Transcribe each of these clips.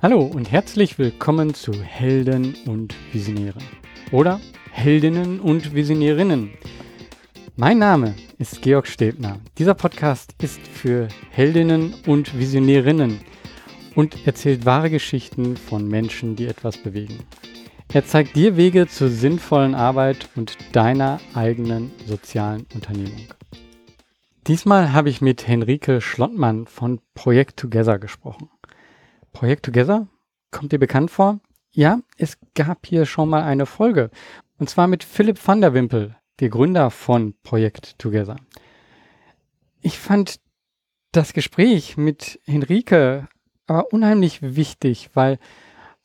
Hallo und herzlich willkommen zu Helden und Visionäre oder Heldinnen und Visionärinnen. Mein Name ist Georg Stebner. Dieser Podcast ist für Heldinnen und Visionärinnen und erzählt wahre Geschichten von Menschen, die etwas bewegen. Er zeigt dir Wege zur sinnvollen Arbeit und deiner eigenen sozialen Unternehmung. Diesmal habe ich mit Henrike Schlottmann von Projekt Together gesprochen. Projekt Together? Kommt dir bekannt vor? Ja, es gab hier schon mal eine Folge. Und zwar mit Philipp van der Wimpel, der Gründer von Projekt Together. Ich fand das Gespräch mit Henrike aber unheimlich wichtig, weil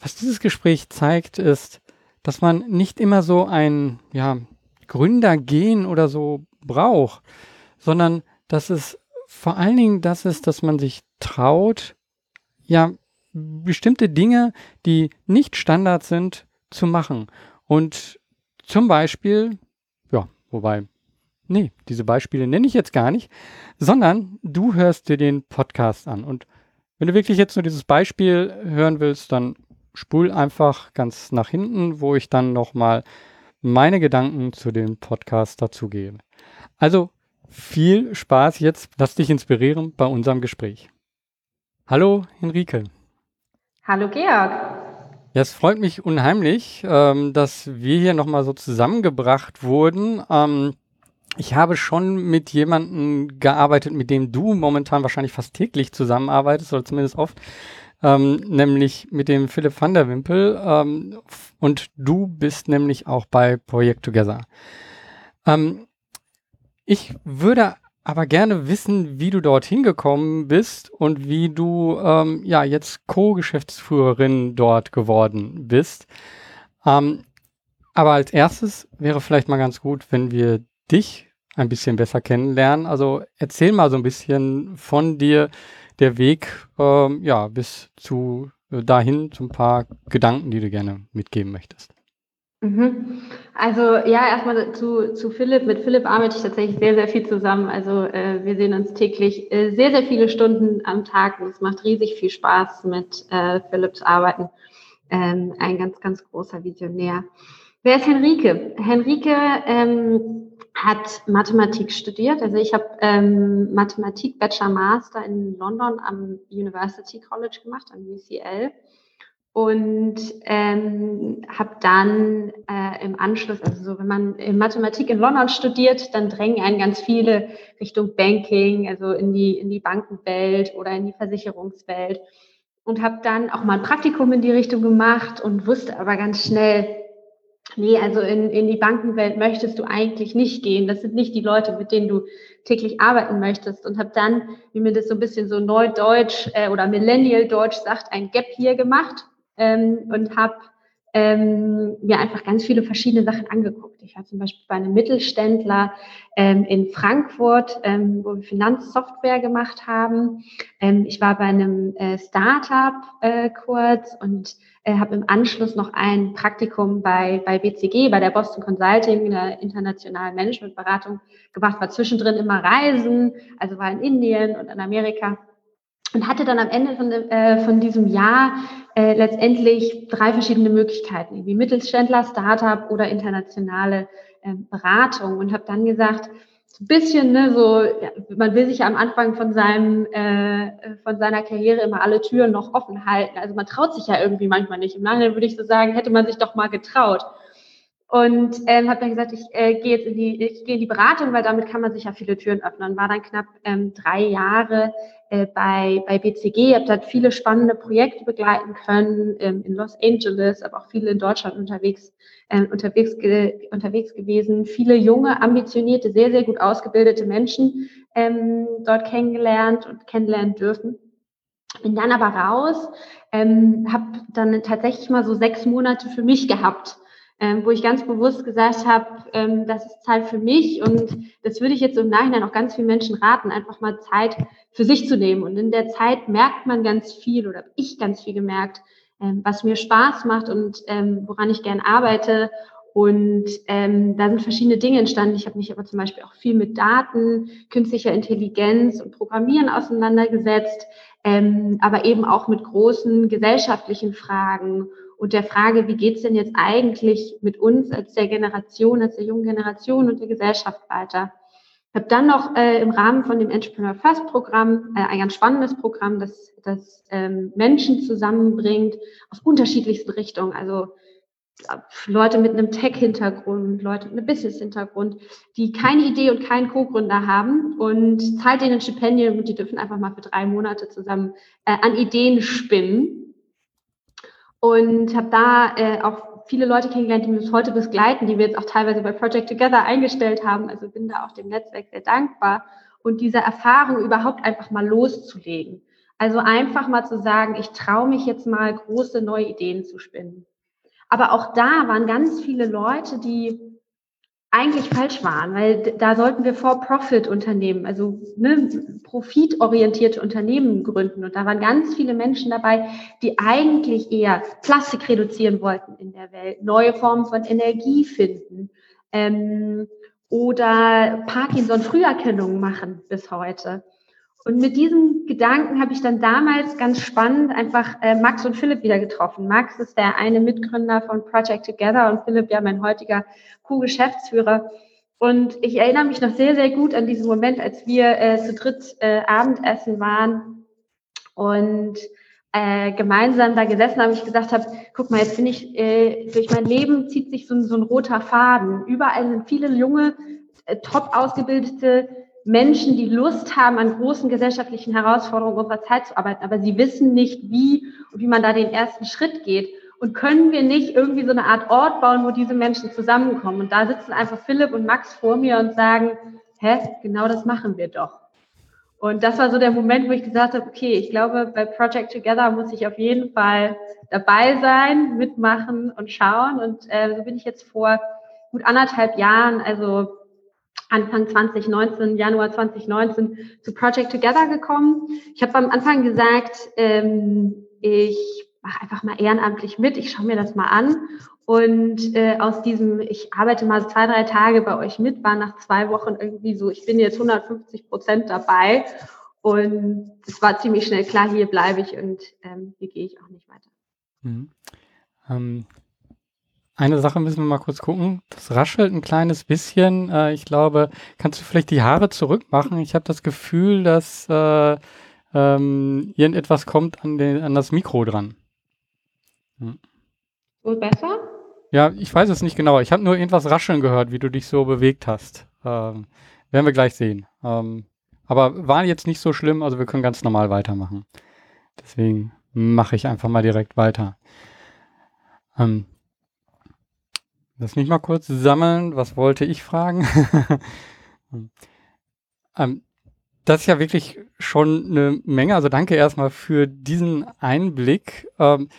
was dieses Gespräch zeigt, ist, dass man nicht immer so ein ja, Gründergehen oder so braucht, sondern dass es vor allen Dingen das ist, dass man sich traut, ja, bestimmte Dinge, die nicht Standard sind, zu machen. Und zum Beispiel Wobei, nee, diese Beispiele nenne ich jetzt gar nicht, sondern du hörst dir den Podcast an. Und wenn du wirklich jetzt nur dieses Beispiel hören willst, dann spul einfach ganz nach hinten, wo ich dann nochmal meine Gedanken zu dem Podcast dazugebe. Also viel Spaß jetzt, lass dich inspirieren bei unserem Gespräch. Hallo Henrike. Hallo Georg. Ja, es freut mich unheimlich, ähm, dass wir hier nochmal so zusammengebracht wurden. Ähm, ich habe schon mit jemandem gearbeitet, mit dem du momentan wahrscheinlich fast täglich zusammenarbeitest, oder zumindest oft, ähm, nämlich mit dem Philipp van der Wimpel. Ähm, und du bist nämlich auch bei Projekt Together. Ähm, ich würde aber gerne wissen, wie du dorthin gekommen bist und wie du ähm, ja jetzt Co-Geschäftsführerin dort geworden bist. Ähm, aber als erstes wäre vielleicht mal ganz gut, wenn wir dich ein bisschen besser kennenlernen. Also erzähl mal so ein bisschen von dir, der Weg ähm, ja bis zu äh, dahin, zu ein paar Gedanken, die du gerne mitgeben möchtest. Mhm. Also ja, erstmal zu, zu Philipp. Mit Philipp arbeite ich tatsächlich sehr, sehr viel zusammen. Also äh, wir sehen uns täglich äh, sehr, sehr viele Stunden am Tag und es macht riesig viel Spaß, mit äh, Philipp zu arbeiten. Ähm, ein ganz, ganz großer Visionär. Wer ist Henrike? Henrike ähm, hat Mathematik studiert. Also ich habe ähm, Mathematik Bachelor Master in London am University College gemacht, am UCL und ähm, habe dann äh, im Anschluss, also so, wenn man in Mathematik in London studiert, dann drängen einen ganz viele Richtung Banking, also in die in die Bankenwelt oder in die Versicherungswelt und habe dann auch mal ein Praktikum in die Richtung gemacht und wusste aber ganz schnell, nee, also in, in die Bankenwelt möchtest du eigentlich nicht gehen. Das sind nicht die Leute, mit denen du täglich arbeiten möchtest. Und habe dann, wie mir das so ein bisschen so Neudeutsch äh, oder Millennial-Deutsch sagt, ein Gap hier gemacht ähm, und habe ähm, mir einfach ganz viele verschiedene Sachen angeguckt. Ich war zum Beispiel bei einem Mittelständler ähm, in Frankfurt, ähm, wo wir Finanzsoftware gemacht haben. Ähm, ich war bei einem äh, Startup äh, kurz und äh, habe im Anschluss noch ein Praktikum bei, bei BCG, bei der Boston Consulting, der internationalen Managementberatung gemacht, war zwischendrin immer Reisen, also war in Indien und in Amerika und hatte dann am Ende von, äh, von diesem Jahr äh, letztendlich drei verschiedene Möglichkeiten, wie Mittelständler, Startup oder internationale äh, Beratung und habe dann gesagt, so ein bisschen, ne, so, ja, man will sich ja am Anfang von seinem, äh, von seiner Karriere immer alle Türen noch offen halten. Also man traut sich ja irgendwie manchmal nicht. Im Nachhinein würde ich so sagen, hätte man sich doch mal getraut. Und ähm, habe dann gesagt, ich äh, gehe jetzt in die, ich gehe in die Beratung, weil damit kann man sich ja viele Türen öffnen. War dann knapp ähm, drei Jahre äh, bei, bei BCG, habe dort viele spannende Projekte begleiten können, ähm, in Los Angeles, aber auch viele in Deutschland unterwegs, ähm, unterwegs, ge, unterwegs gewesen, viele junge, ambitionierte, sehr, sehr gut ausgebildete Menschen ähm, dort kennengelernt und kennenlernen dürfen. Bin dann aber raus, ähm, habe dann tatsächlich mal so sechs Monate für mich gehabt ähm, wo ich ganz bewusst gesagt habe, ähm, das ist Zeit für mich und das würde ich jetzt im Nachhinein auch ganz vielen Menschen raten, einfach mal Zeit für sich zu nehmen. Und in der Zeit merkt man ganz viel oder ich ganz viel gemerkt, ähm, was mir Spaß macht und ähm, woran ich gern arbeite Und ähm, da sind verschiedene Dinge entstanden. Ich habe mich aber zum Beispiel auch viel mit Daten, künstlicher Intelligenz und Programmieren auseinandergesetzt, ähm, aber eben auch mit großen gesellschaftlichen Fragen und der Frage, wie geht's denn jetzt eigentlich mit uns als der Generation, als der jungen Generation und der Gesellschaft weiter. Ich habe dann noch äh, im Rahmen von dem Entrepreneur First Programm äh, ein ganz spannendes Programm, das, das ähm, Menschen zusammenbringt aus unterschiedlichsten Richtungen. Also Leute mit einem Tech-Hintergrund, Leute mit einem Business-Hintergrund, die keine Idee und keinen Co-Gründer haben und zahlt denen ein Stipendium und die dürfen einfach mal für drei Monate zusammen äh, an Ideen spinnen. Und habe da äh, auch viele Leute kennengelernt, die mich bis heute begleiten, die wir jetzt auch teilweise bei Project Together eingestellt haben. Also bin da auch dem Netzwerk sehr dankbar. Und diese Erfahrung überhaupt einfach mal loszulegen. Also einfach mal zu sagen, ich traue mich jetzt mal große neue Ideen zu spinnen. Aber auch da waren ganz viele Leute, die eigentlich falsch waren, weil da sollten wir For-Profit-Unternehmen, also ne, profitorientierte Unternehmen gründen. Und da waren ganz viele Menschen dabei, die eigentlich eher Plastik reduzieren wollten in der Welt, neue Formen von Energie finden ähm, oder Parkinson-Früherkennung machen bis heute. Und mit diesem Gedanken habe ich dann damals ganz spannend einfach äh, Max und Philipp wieder getroffen. Max ist der eine Mitgründer von Project Together und Philipp ja mein heutiger Co-Geschäftsführer. Und ich erinnere mich noch sehr, sehr gut an diesen Moment, als wir äh, zu dritt äh, Abendessen waren und äh, gemeinsam da gesessen haben, ich gesagt habe, guck mal, jetzt bin ich, äh, durch mein Leben zieht sich so, so ein roter Faden. Überall sind viele junge, äh, top ausgebildete Menschen, die Lust haben, an großen gesellschaftlichen Herausforderungen unserer Zeit zu arbeiten, aber sie wissen nicht, wie und wie man da den ersten Schritt geht. Und können wir nicht irgendwie so eine Art Ort bauen, wo diese Menschen zusammenkommen? Und da sitzen einfach Philipp und Max vor mir und sagen, hä, genau das machen wir doch. Und das war so der Moment, wo ich gesagt habe, okay, ich glaube, bei Project Together muss ich auf jeden Fall dabei sein, mitmachen und schauen. Und äh, so bin ich jetzt vor gut anderthalb Jahren, also Anfang 2019, Januar 2019 zu Project Together gekommen. Ich habe am Anfang gesagt, ähm, ich mache einfach mal ehrenamtlich mit, ich schaue mir das mal an. Und äh, aus diesem, ich arbeite mal zwei, drei Tage bei euch mit, war nach zwei Wochen irgendwie so, ich bin jetzt 150 Prozent dabei. Und es war ziemlich schnell klar, hier bleibe ich und ähm, hier gehe ich auch nicht weiter. Mhm. Ähm, eine Sache müssen wir mal kurz gucken. Das raschelt ein kleines bisschen. Äh, ich glaube, kannst du vielleicht die Haare zurückmachen? Ich habe das Gefühl, dass äh, ähm, irgendetwas kommt an, den, an das Mikro dran. Hm. Wohl besser? Ja, ich weiß es nicht genau. Ich habe nur irgendwas rascheln gehört, wie du dich so bewegt hast. Ähm, werden wir gleich sehen. Ähm, aber war jetzt nicht so schlimm, also wir können ganz normal weitermachen. Deswegen mache ich einfach mal direkt weiter. Ähm, Lass mich mal kurz sammeln. Was wollte ich fragen? ähm, das ist ja wirklich schon eine Menge. Also danke erstmal für diesen Einblick. Ähm,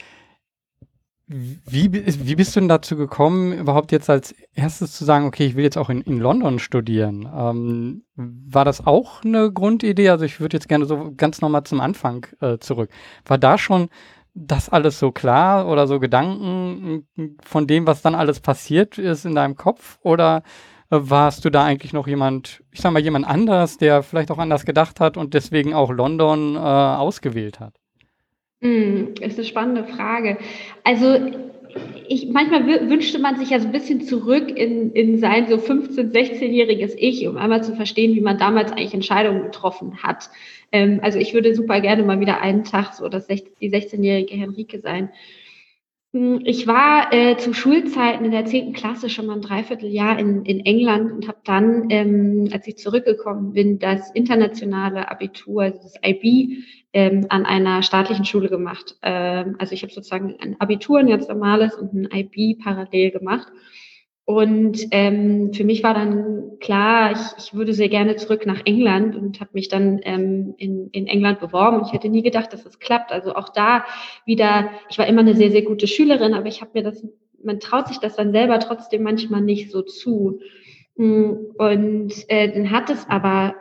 wie, wie bist du denn dazu gekommen, überhaupt jetzt als erstes zu sagen, okay, ich will jetzt auch in, in London studieren? Ähm, war das auch eine Grundidee? Also ich würde jetzt gerne so ganz nochmal zum Anfang äh, zurück. War da schon das alles so klar oder so Gedanken von dem, was dann alles passiert ist in deinem Kopf? Oder äh, warst du da eigentlich noch jemand, ich sag mal, jemand anders, der vielleicht auch anders gedacht hat und deswegen auch London äh, ausgewählt hat? Hm, ist eine spannende Frage. Also ich, manchmal wünschte man sich ja so ein bisschen zurück in, in sein so 15-, 16-jähriges Ich, um einmal zu verstehen, wie man damals eigentlich Entscheidungen getroffen hat. Ähm, also ich würde super gerne mal wieder einen Tag so das 16, die 16-jährige Henrike sein. Hm, ich war äh, zu Schulzeiten in der 10. Klasse schon mal ein Dreivierteljahr in, in England und habe dann, ähm, als ich zurückgekommen bin, das internationale Abitur, also das IB, ähm, an einer staatlichen Schule gemacht. Ähm, also ich habe sozusagen ein Abitur, ein ganz normales und ein IB parallel gemacht. Und ähm, für mich war dann klar, ich, ich würde sehr gerne zurück nach England und habe mich dann ähm, in, in England beworben. Ich hätte nie gedacht, dass das klappt. Also auch da wieder, ich war immer eine sehr, sehr gute Schülerin, aber ich habe mir das, man traut sich das dann selber trotzdem manchmal nicht so zu. Hm, und äh, dann hat es aber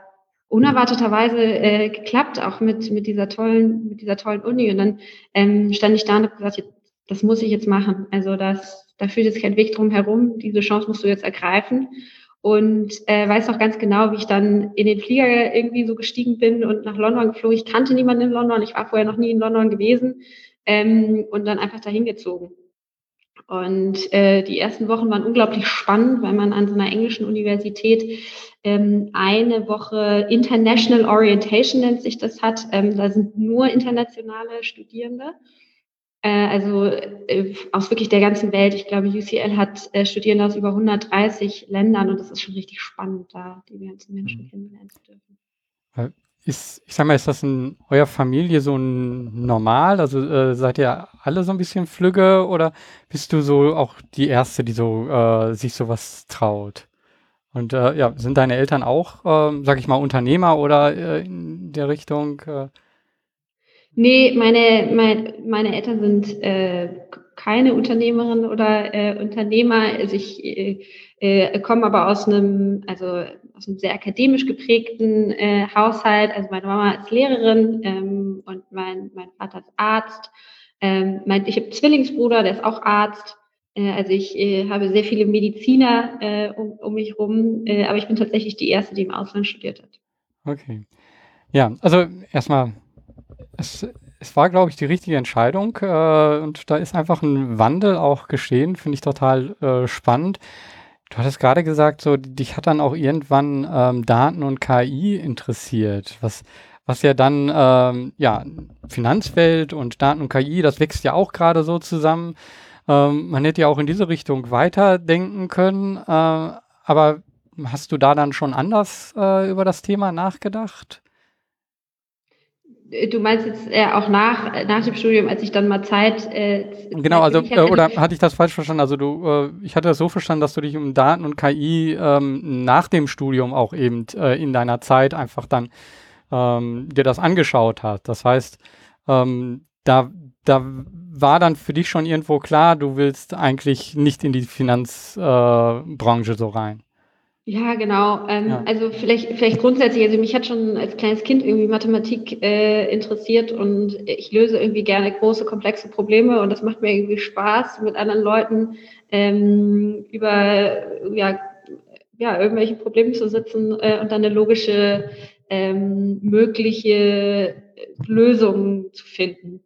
unerwarteterweise äh, geklappt, auch mit, mit dieser tollen, mit dieser tollen Uni. Und dann ähm, stand ich da und habe gesagt, das muss ich jetzt machen. Also das, da führt jetzt kein Weg drum herum, diese Chance musst du jetzt ergreifen. Und äh, weiß noch ganz genau, wie ich dann in den Flieger irgendwie so gestiegen bin und nach London geflogen. Ich kannte niemanden in London, ich war vorher noch nie in London gewesen ähm, und dann einfach dahin gezogen. Und äh, die ersten Wochen waren unglaublich spannend, weil man an so einer englischen Universität ähm, eine Woche International Orientation nennt sich das hat. Ähm, da sind nur internationale Studierende. Äh, also äh, aus wirklich der ganzen Welt. Ich glaube, UCL hat äh, Studierende aus über 130 Ländern und das ist schon richtig spannend, da die ganzen Menschen mhm. kennenlernen zu dürfen. Ist, ich sag mal, ist das in eurer Familie so ein normal? Also äh, seid ihr alle so ein bisschen flügge oder bist du so auch die Erste, die so äh, sich sowas traut? Und äh, ja, sind deine Eltern auch, äh, sag ich mal, Unternehmer oder in der Richtung? Nee, meine, mein, meine Eltern sind äh, keine Unternehmerin oder äh, Unternehmer. Also ich äh, äh, komme aber aus einem, also aus einem sehr akademisch geprägten äh, Haushalt. Also meine Mama ist Lehrerin ähm, und mein, mein Vater ist Arzt. Ähm, mein, ich habe Zwillingsbruder, der ist auch Arzt. Äh, also ich äh, habe sehr viele Mediziner äh, um, um mich rum, äh, aber ich bin tatsächlich die erste, die im Ausland studiert hat. Okay. Ja, also erstmal, es, es war, glaube ich, die richtige Entscheidung äh, und da ist einfach ein Wandel auch geschehen, finde ich total äh, spannend. Du hattest gerade gesagt, so dich hat dann auch irgendwann ähm, Daten und KI interessiert, was was ja dann ähm, ja Finanzwelt und Daten und KI, das wächst ja auch gerade so zusammen. Ähm, man hätte ja auch in diese Richtung weiterdenken können, äh, aber hast du da dann schon anders äh, über das Thema nachgedacht? Du meinst jetzt äh, auch nach, nach dem Studium, als ich dann mal Zeit. Äh, genau, also, äh, oder hatte ich das falsch verstanden? Also, du, äh, ich hatte das so verstanden, dass du dich um Daten und KI ähm, nach dem Studium auch eben äh, in deiner Zeit einfach dann ähm, dir das angeschaut hast. Das heißt, ähm, da, da war dann für dich schon irgendwo klar, du willst eigentlich nicht in die Finanzbranche so rein. Ja, genau. Ähm, ja. Also vielleicht, vielleicht grundsätzlich, also mich hat schon als kleines Kind irgendwie Mathematik äh, interessiert und ich löse irgendwie gerne große, komplexe Probleme und das macht mir irgendwie Spaß, mit anderen Leuten ähm, über ja, ja, irgendwelche Probleme zu sitzen äh, und dann eine logische ähm, mögliche Lösung zu finden.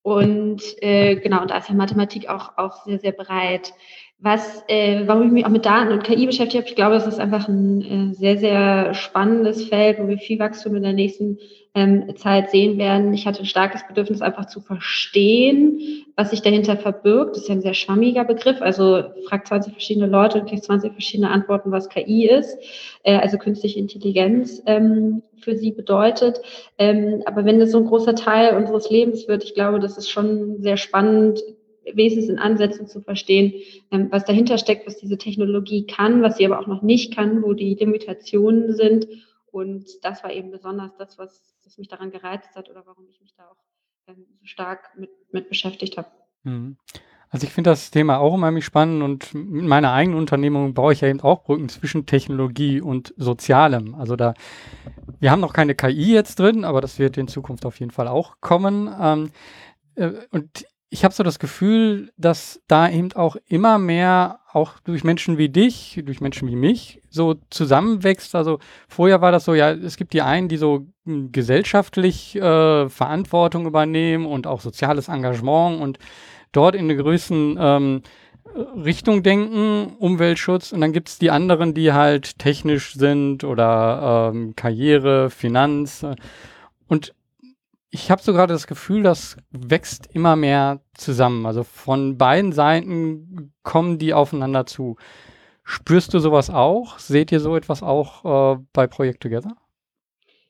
Und äh, genau, da ist ja Mathematik auch, auch sehr, sehr breit. Was, äh, warum ich mich auch mit Daten und KI beschäftigt habe, ich glaube, es ist einfach ein äh, sehr, sehr spannendes Feld, wo wir viel Wachstum in der nächsten ähm, Zeit sehen werden. Ich hatte ein starkes Bedürfnis, einfach zu verstehen, was sich dahinter verbirgt. Das ist ja ein sehr schwammiger Begriff. Also fragt 20 verschiedene Leute und kriegt 20 verschiedene Antworten, was KI ist, äh, also künstliche Intelligenz ähm, für sie bedeutet. Ähm, aber wenn das so ein großer Teil unseres Lebens wird, ich glaube, das ist schon sehr spannend, wenigstens in Ansätzen zu verstehen, ähm, was dahinter steckt, was diese Technologie kann, was sie aber auch noch nicht kann, wo die Limitationen sind. Und das war eben besonders das, was, was mich daran gereizt hat oder warum ich mich da auch ähm, so stark mit, mit beschäftigt habe. Mhm. Also ich finde das Thema auch unheimlich spannend und mit meiner eigenen Unternehmung baue ich ja eben auch Brücken zwischen Technologie und Sozialem. Also da, wir haben noch keine KI jetzt drin, aber das wird in Zukunft auf jeden Fall auch kommen. Ähm, äh, und ich habe so das Gefühl, dass da eben auch immer mehr, auch durch Menschen wie dich, durch Menschen wie mich, so zusammenwächst. Also vorher war das so, ja, es gibt die einen, die so hm, gesellschaftlich äh, Verantwortung übernehmen und auch soziales Engagement und dort in eine größeren ähm, Richtung denken, Umweltschutz. Und dann gibt es die anderen, die halt technisch sind oder ähm, Karriere, Finanz. Und ich habe so gerade das Gefühl, das wächst immer mehr zusammen. Also von beiden Seiten kommen die aufeinander zu. Spürst du sowas auch? Seht ihr so etwas auch äh, bei Project Together?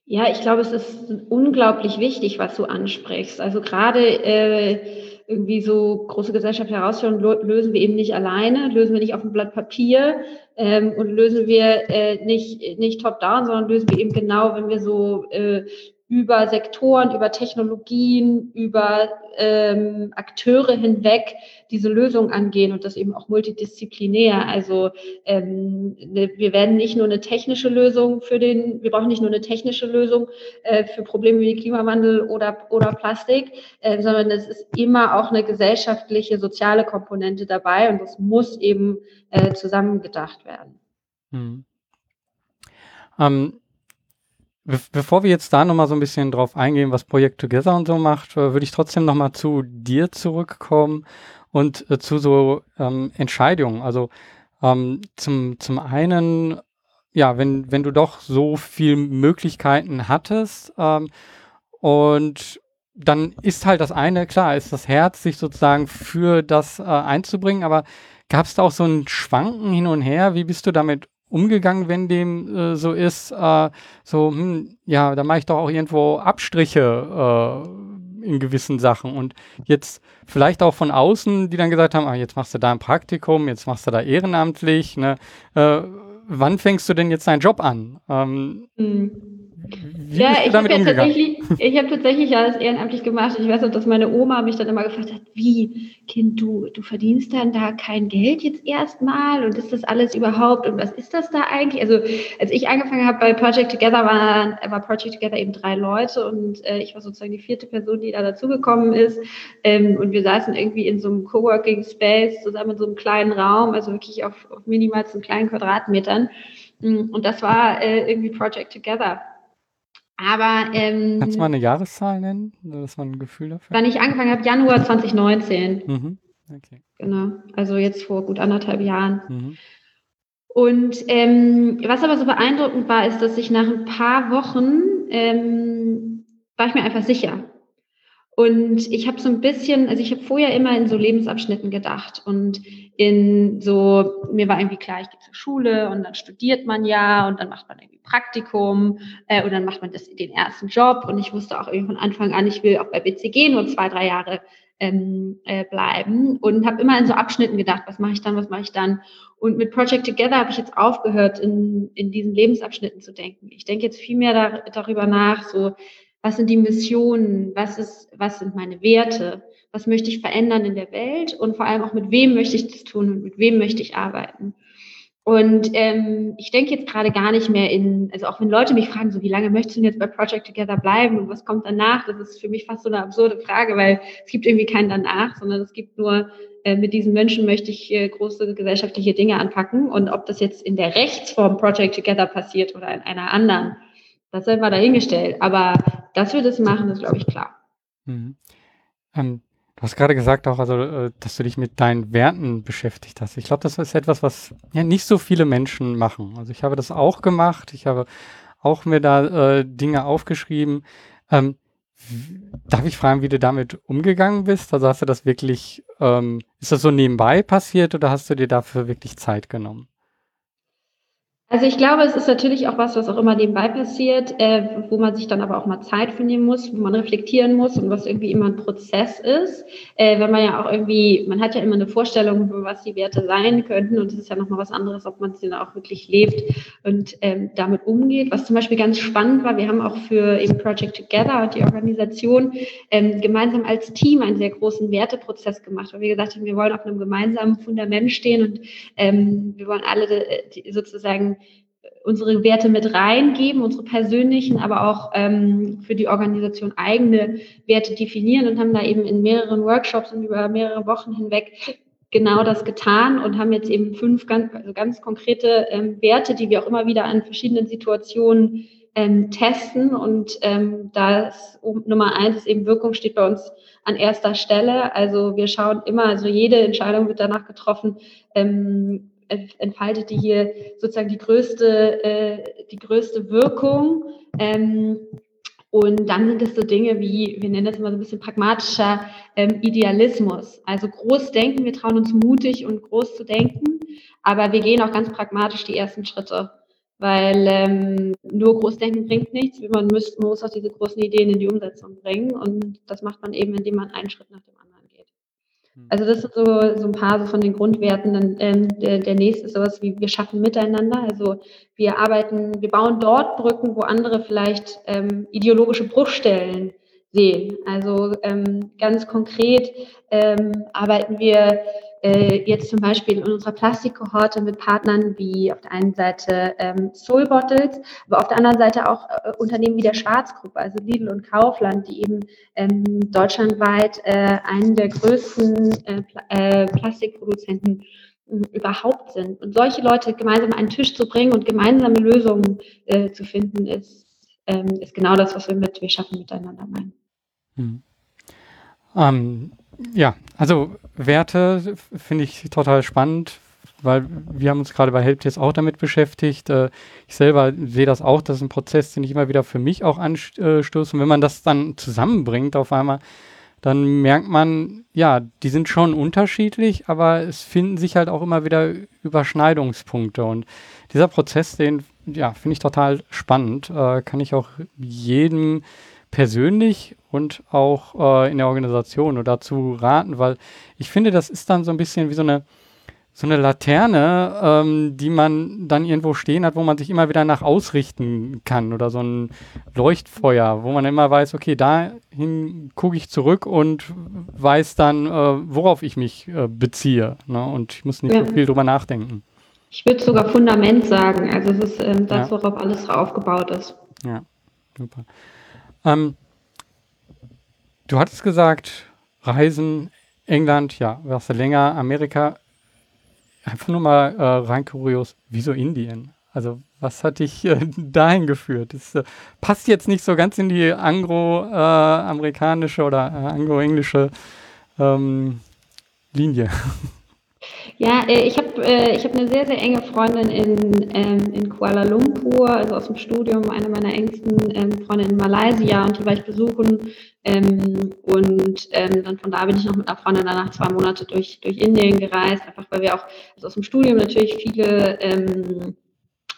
Ja, ich glaube, es ist unglaublich wichtig, was du ansprichst. Also gerade äh, irgendwie so große gesellschaftliche Herausforderungen lösen wir eben nicht alleine, lösen wir nicht auf einem Blatt Papier ähm, und lösen wir äh, nicht, nicht top-down, sondern lösen wir eben genau, wenn wir so äh, über Sektoren, über Technologien, über ähm, Akteure hinweg diese Lösung angehen und das eben auch multidisziplinär. Also ähm, ne, wir werden nicht nur eine technische Lösung für den, wir brauchen nicht nur eine technische Lösung äh, für Probleme wie Klimawandel oder, oder Plastik, äh, sondern es ist immer auch eine gesellschaftliche, soziale Komponente dabei und das muss eben äh, zusammengedacht werden. Hm. Ähm, Be bevor wir jetzt da nochmal so ein bisschen drauf eingehen, was Project Together und so macht, äh, würde ich trotzdem nochmal zu dir zurückkommen und äh, zu so ähm, Entscheidungen. Also ähm, zum, zum einen, ja, wenn, wenn du doch so viele Möglichkeiten hattest ähm, und dann ist halt das eine, klar, ist das Herz, sich sozusagen für das äh, einzubringen, aber gab es da auch so ein Schwanken hin und her? Wie bist du damit umgegangen, wenn dem äh, so ist, äh, so, hm, ja, da mache ich doch auch irgendwo Abstriche äh, in gewissen Sachen. Und jetzt vielleicht auch von außen, die dann gesagt haben, ah, jetzt machst du da ein Praktikum, jetzt machst du da ehrenamtlich, ne? Äh, wann fängst du denn jetzt deinen Job an? Ähm, mhm. Wie ja, ich habe ja tatsächlich, ich habe tatsächlich alles ehrenamtlich gemacht. Ich weiß auch, dass meine Oma mich dann immer gefragt hat, wie, Kind, du, du verdienst dann da kein Geld jetzt erstmal und ist das alles überhaupt und was ist das da eigentlich? Also als ich angefangen habe bei Project Together, war, war Project Together eben drei Leute und äh, ich war sozusagen die vierte Person, die da dazugekommen ist. Ähm, und wir saßen irgendwie in so einem Coworking Space zusammen in so einem kleinen Raum, also wirklich auf, auf minimalsten kleinen Quadratmetern. Mm, und das war äh, irgendwie Project Together. Aber ähm, kannst du mal eine Jahreszahl nennen, dass man ein Gefühl dafür? Wann ich angefangen habe, Januar 2019. Mhm. Okay. Genau, also jetzt vor gut anderthalb Jahren. Mhm. Und ähm, was aber so beeindruckend war, ist, dass ich nach ein paar Wochen ähm, war ich mir einfach sicher. Und ich habe so ein bisschen, also ich habe vorher immer in so Lebensabschnitten gedacht und in so, mir war irgendwie klar, ich gehe zur Schule und dann studiert man ja und dann macht man irgendwie Praktikum äh, und dann macht man das, den ersten Job und ich wusste auch irgendwie von Anfang an, ich will auch bei BCG nur zwei, drei Jahre ähm, äh, bleiben und habe immer in so Abschnitten gedacht, was mache ich dann, was mache ich dann. Und mit Project Together habe ich jetzt aufgehört, in, in diesen Lebensabschnitten zu denken. Ich denke jetzt viel mehr da, darüber nach, so was sind die Missionen, was, ist, was sind meine Werte, was möchte ich verändern in der Welt? Und vor allem auch mit wem möchte ich das tun und mit wem möchte ich arbeiten. Und ähm, ich denke jetzt gerade gar nicht mehr in, also auch wenn Leute mich fragen, so wie lange möchtest du denn jetzt bei Project Together bleiben und was kommt danach, das ist für mich fast so eine absurde Frage, weil es gibt irgendwie keinen danach, sondern es gibt nur, äh, mit diesen Menschen möchte ich äh, große gesellschaftliche Dinge anpacken. Und ob das jetzt in der Rechtsform Project Together passiert oder in einer anderen, das sei mal dahingestellt. Aber dass wir das machen, ist, glaube ich, klar. Mhm. Ähm, du hast gerade gesagt auch, also, äh, dass du dich mit deinen Werten beschäftigt hast. Ich glaube, das ist etwas, was ja nicht so viele Menschen machen. Also ich habe das auch gemacht. Ich habe auch mir da äh, Dinge aufgeschrieben. Ähm, darf ich fragen, wie du damit umgegangen bist? Also hast du das wirklich, ähm, ist das so nebenbei passiert oder hast du dir dafür wirklich Zeit genommen? Also ich glaube, es ist natürlich auch was, was auch immer nebenbei passiert, äh, wo man sich dann aber auch mal Zeit für nehmen muss, wo man reflektieren muss und was irgendwie immer ein Prozess ist. Äh, wenn man ja auch irgendwie, man hat ja immer eine Vorstellung, was die Werte sein könnten und es ist ja nochmal was anderes, ob man sie dann auch wirklich lebt und ähm, damit umgeht. Was zum Beispiel ganz spannend war, wir haben auch für eben Project Together und die Organisation ähm, gemeinsam als Team einen sehr großen Werteprozess gemacht, weil wir gesagt haben, wir wollen auf einem gemeinsamen Fundament stehen und ähm, wir wollen alle äh, sozusagen unsere Werte mit reingeben, unsere persönlichen, aber auch ähm, für die Organisation eigene Werte definieren und haben da eben in mehreren Workshops und über mehrere Wochen hinweg genau das getan und haben jetzt eben fünf ganz, also ganz konkrete ähm, Werte, die wir auch immer wieder an verschiedenen Situationen ähm, testen. Und ähm, da um, Nummer eins ist eben Wirkung steht bei uns an erster Stelle. Also wir schauen immer, also jede Entscheidung wird danach getroffen, ähm, entfaltet die hier sozusagen die größte, äh, die größte Wirkung. Ähm, und dann sind es so Dinge wie, wir nennen das immer so ein bisschen pragmatischer ähm, Idealismus. Also groß denken, wir trauen uns mutig und groß zu denken, aber wir gehen auch ganz pragmatisch die ersten Schritte. Weil ähm, nur Großdenken bringt nichts. Man, müsst, man muss auch diese großen Ideen in die Umsetzung bringen. Und das macht man eben, indem man einen Schritt nach dem anderen. Also das sind so, so ein paar so von den Grundwerten. Dann, ähm, der, der nächste ist sowas wie wir schaffen miteinander. Also wir arbeiten, wir bauen dort Brücken, wo andere vielleicht ähm, ideologische Bruchstellen sehen. Also ähm, ganz konkret ähm, arbeiten wir äh, jetzt zum Beispiel in unserer Plastikkohorte mit Partnern wie auf der einen Seite ähm, Soul Bottles, aber auf der anderen Seite auch äh, Unternehmen wie der Schwarzgruppe, also Lidl und Kaufland, die eben ähm, deutschlandweit äh, einen der größten äh, Pl äh, Plastikproduzenten äh, überhaupt sind. Und solche Leute gemeinsam an einen Tisch zu bringen und gemeinsame Lösungen äh, zu finden, ist, ähm, ist genau das, was wir mit Wir schaffen miteinander meinen. Hm. Ähm, ja, also Werte finde ich total spannend, weil wir haben uns gerade bei Help jetzt auch damit beschäftigt. Äh, ich selber sehe das auch, das ist ein Prozess, den ich immer wieder für mich auch anstoße. Und wenn man das dann zusammenbringt auf einmal, dann merkt man, ja, die sind schon unterschiedlich, aber es finden sich halt auch immer wieder Überschneidungspunkte. Und dieser Prozess, den, ja, finde ich total spannend. Äh, kann ich auch jedem persönlich und auch äh, in der Organisation oder dazu raten, weil ich finde, das ist dann so ein bisschen wie so eine, so eine Laterne, ähm, die man dann irgendwo stehen hat, wo man sich immer wieder nach ausrichten kann oder so ein Leuchtfeuer, wo man immer weiß, okay, dahin gucke ich zurück und weiß dann, äh, worauf ich mich äh, beziehe. Ne? Und ich muss nicht ja. so viel drüber nachdenken. Ich würde sogar Fundament sagen. Also es ist ähm, das, ja. worauf alles aufgebaut ist. Ja, super. Ähm, Du hattest gesagt, Reisen, England, ja, warst du länger, Amerika. Einfach nur mal äh, rein kurios, wieso Indien? Also was hat dich äh, dahin geführt? Das äh, passt jetzt nicht so ganz in die anglo-amerikanische äh, oder äh, anglo-englische ähm, Linie. Ja, äh, ich habe äh, ich hab eine sehr, sehr enge Freundin in, ähm, in Kuala Lumpur, also aus dem Studium, eine meiner engsten ähm, Freunde in Malaysia und die war ich besuchen. Ähm, und dann von da bin ich noch mit einer Freundin danach zwei Monate durch, durch Indien gereist, einfach weil wir auch also aus dem Studium natürlich viele ähm,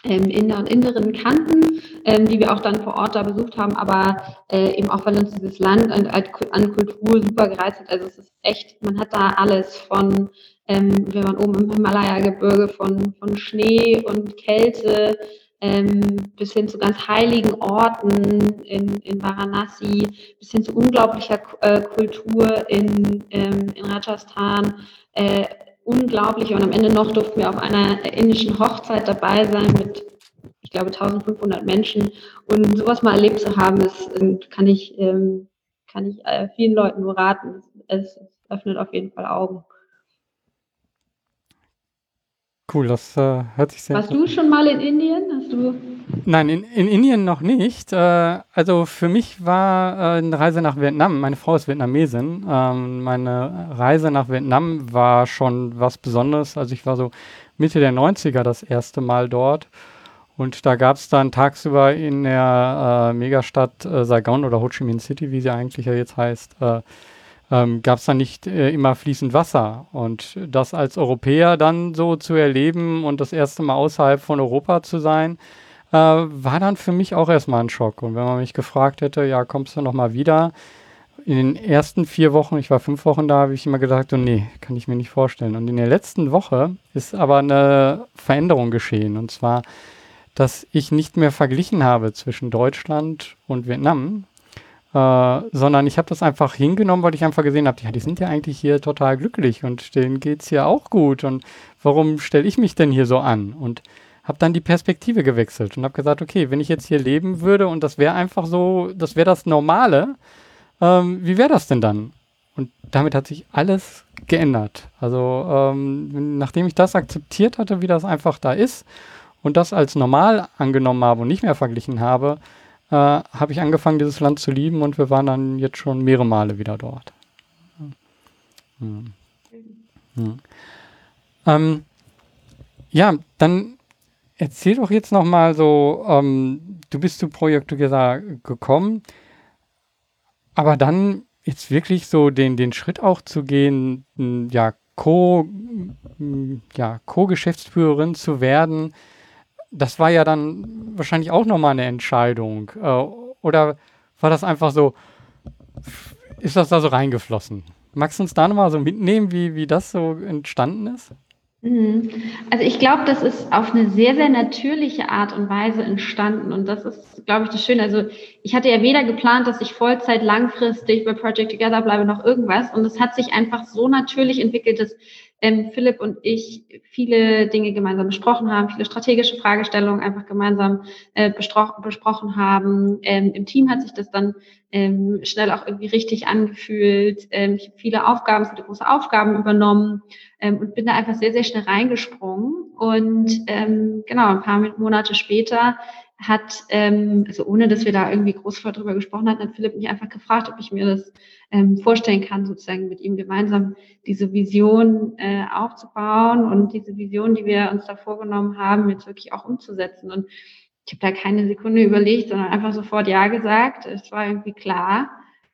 Inder und Inderinnen kannten, ähm, die wir auch dann vor Ort da besucht haben, aber äh, eben auch, weil uns dieses Land an, an Kultur super gereizt hat. Also es ist echt, man hat da alles von, ähm, wenn man oben im Himalaya-Gebirge, von, von Schnee und Kälte ähm, bis hin zu ganz heiligen Orten in, in Varanasi, bis hin zu unglaublicher äh, Kultur in, ähm, in Rajasthan. Äh, unglaublich. Und am Ende noch durften wir auf einer indischen Hochzeit dabei sein mit, ich glaube, 1500 Menschen. Und sowas mal erlebt zu haben, ist, kann ich, ähm, kann ich äh, vielen Leuten nur raten. Es, es öffnet auf jeden Fall Augen. Cool, das äh, hört sich sehr Warst du schon mal in Indien? Hast du Nein, in, in Indien noch nicht. Äh, also für mich war äh, eine Reise nach Vietnam, meine Frau ist Vietnamesin, ähm, meine Reise nach Vietnam war schon was Besonderes. Also ich war so Mitte der 90er das erste Mal dort. Und da gab es dann tagsüber in der äh, Megastadt äh, Saigon oder Ho Chi Minh City, wie sie eigentlich ja jetzt heißt, äh, ähm, gab es dann nicht äh, immer fließend Wasser. Und das als Europäer dann so zu erleben und das erste Mal außerhalb von Europa zu sein, äh, war dann für mich auch erstmal ein Schock. Und wenn man mich gefragt hätte, ja, kommst du nochmal wieder? In den ersten vier Wochen, ich war fünf Wochen da, habe ich immer gesagt, oh nee, kann ich mir nicht vorstellen. Und in der letzten Woche ist aber eine Veränderung geschehen. Und zwar, dass ich nicht mehr verglichen habe zwischen Deutschland und Vietnam, äh, sondern ich habe das einfach hingenommen, weil ich einfach gesehen habe, ja, die sind ja eigentlich hier total glücklich und denen geht es hier auch gut und warum stelle ich mich denn hier so an? Und habe dann die Perspektive gewechselt und habe gesagt, okay, wenn ich jetzt hier leben würde und das wäre einfach so, das wäre das Normale, ähm, wie wäre das denn dann? Und damit hat sich alles geändert. Also ähm, nachdem ich das akzeptiert hatte, wie das einfach da ist und das als normal angenommen habe und nicht mehr verglichen habe, äh, habe ich angefangen, dieses Land zu lieben und wir waren dann jetzt schon mehrere Male wieder dort. Hm. Hm. Ähm, ja, dann erzähl doch jetzt noch mal so, ähm, du bist zu Projekt Together gekommen, aber dann jetzt wirklich so den, den Schritt auch zu gehen, ja, Co, ja, Co-Geschäftsführerin zu werden, das war ja dann wahrscheinlich auch nochmal eine Entscheidung. Äh, oder war das einfach so, ist das da so reingeflossen Magst du uns da nochmal so mitnehmen, wie, wie das so entstanden ist? Mhm. Also ich glaube, das ist auf eine sehr, sehr natürliche Art und Weise entstanden. Und das ist, glaube ich, das Schöne. Also ich hatte ja weder geplant, dass ich Vollzeit langfristig bei Project Together bleibe, noch irgendwas. Und es hat sich einfach so natürlich entwickelt, dass ähm, Philipp und ich viele Dinge gemeinsam besprochen haben, viele strategische Fragestellungen einfach gemeinsam äh, besprochen haben. Ähm, Im Team hat sich das dann ähm, schnell auch irgendwie richtig angefühlt. Ähm, ich habe viele Aufgaben, viele große Aufgaben übernommen ähm, und bin da einfach sehr, sehr schnell reingesprungen. Und ähm, genau, ein paar Monate später hat, ähm, also ohne dass wir da irgendwie groß vor drüber gesprochen hatten, hat Philipp mich einfach gefragt, ob ich mir das ähm, vorstellen kann, sozusagen mit ihm gemeinsam diese Vision äh, aufzubauen und diese Vision, die wir uns da vorgenommen haben, jetzt wirklich auch umzusetzen. Und ich habe da keine Sekunde überlegt, sondern einfach sofort Ja gesagt. Es war irgendwie klar,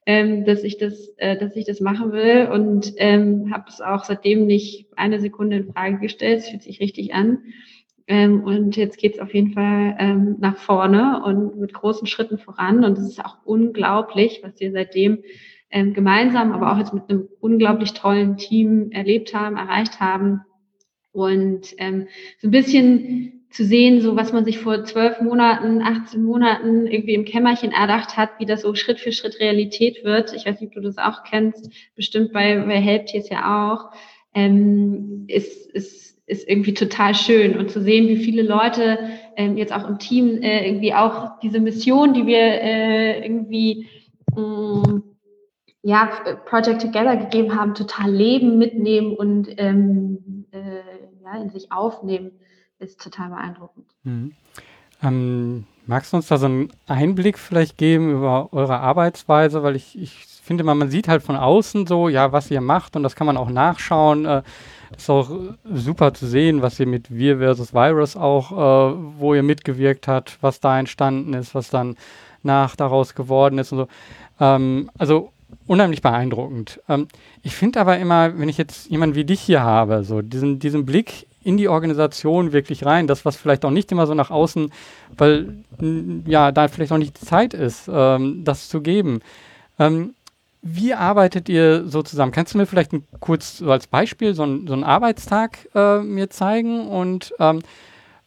ähm, dass ich das, äh, dass ich das machen will und ähm, habe es auch seitdem nicht eine Sekunde in Frage gestellt. Es fühlt sich richtig an. Ähm, und jetzt geht es auf jeden Fall ähm, nach vorne und mit großen Schritten voran. Und es ist auch unglaublich, was wir seitdem ähm, gemeinsam, aber auch jetzt mit einem unglaublich tollen Team erlebt haben, erreicht haben. Und ähm, so ein bisschen zu sehen, so was man sich vor zwölf Monaten, 18 Monaten irgendwie im Kämmerchen erdacht hat, wie das so Schritt für Schritt Realität wird. Ich weiß nicht, ob du das auch kennst, bestimmt bei, bei Helptiers ja auch. Ähm, ist, ist ist irgendwie total schön und zu sehen, wie viele Leute ähm, jetzt auch im Team äh, irgendwie auch diese Mission, die wir äh, irgendwie mh, mm, ja Project Together gegeben haben, total leben, mitnehmen und ähm, äh, ja, in sich aufnehmen, ist total beeindruckend. Mhm. Ähm, magst du uns da so einen Einblick vielleicht geben über eure Arbeitsweise? Weil ich, ich finde mal, man sieht halt von außen so, ja, was ihr macht und das kann man auch nachschauen. Äh, ist auch super zu sehen, was ihr mit Wir versus Virus auch, äh, wo ihr mitgewirkt habt, was da entstanden ist, was dann nach daraus geworden ist und so. Ähm, also unheimlich beeindruckend. Ähm, ich finde aber immer, wenn ich jetzt jemanden wie dich hier habe, so diesen, diesen Blick in die Organisation wirklich rein, das, was vielleicht auch nicht immer so nach außen, weil ja, da vielleicht auch nicht die Zeit ist, ähm, das zu geben. Ähm, wie arbeitet ihr so zusammen? Kannst du mir vielleicht ein, kurz so als Beispiel so, ein, so einen Arbeitstag äh, mir zeigen? Und ähm,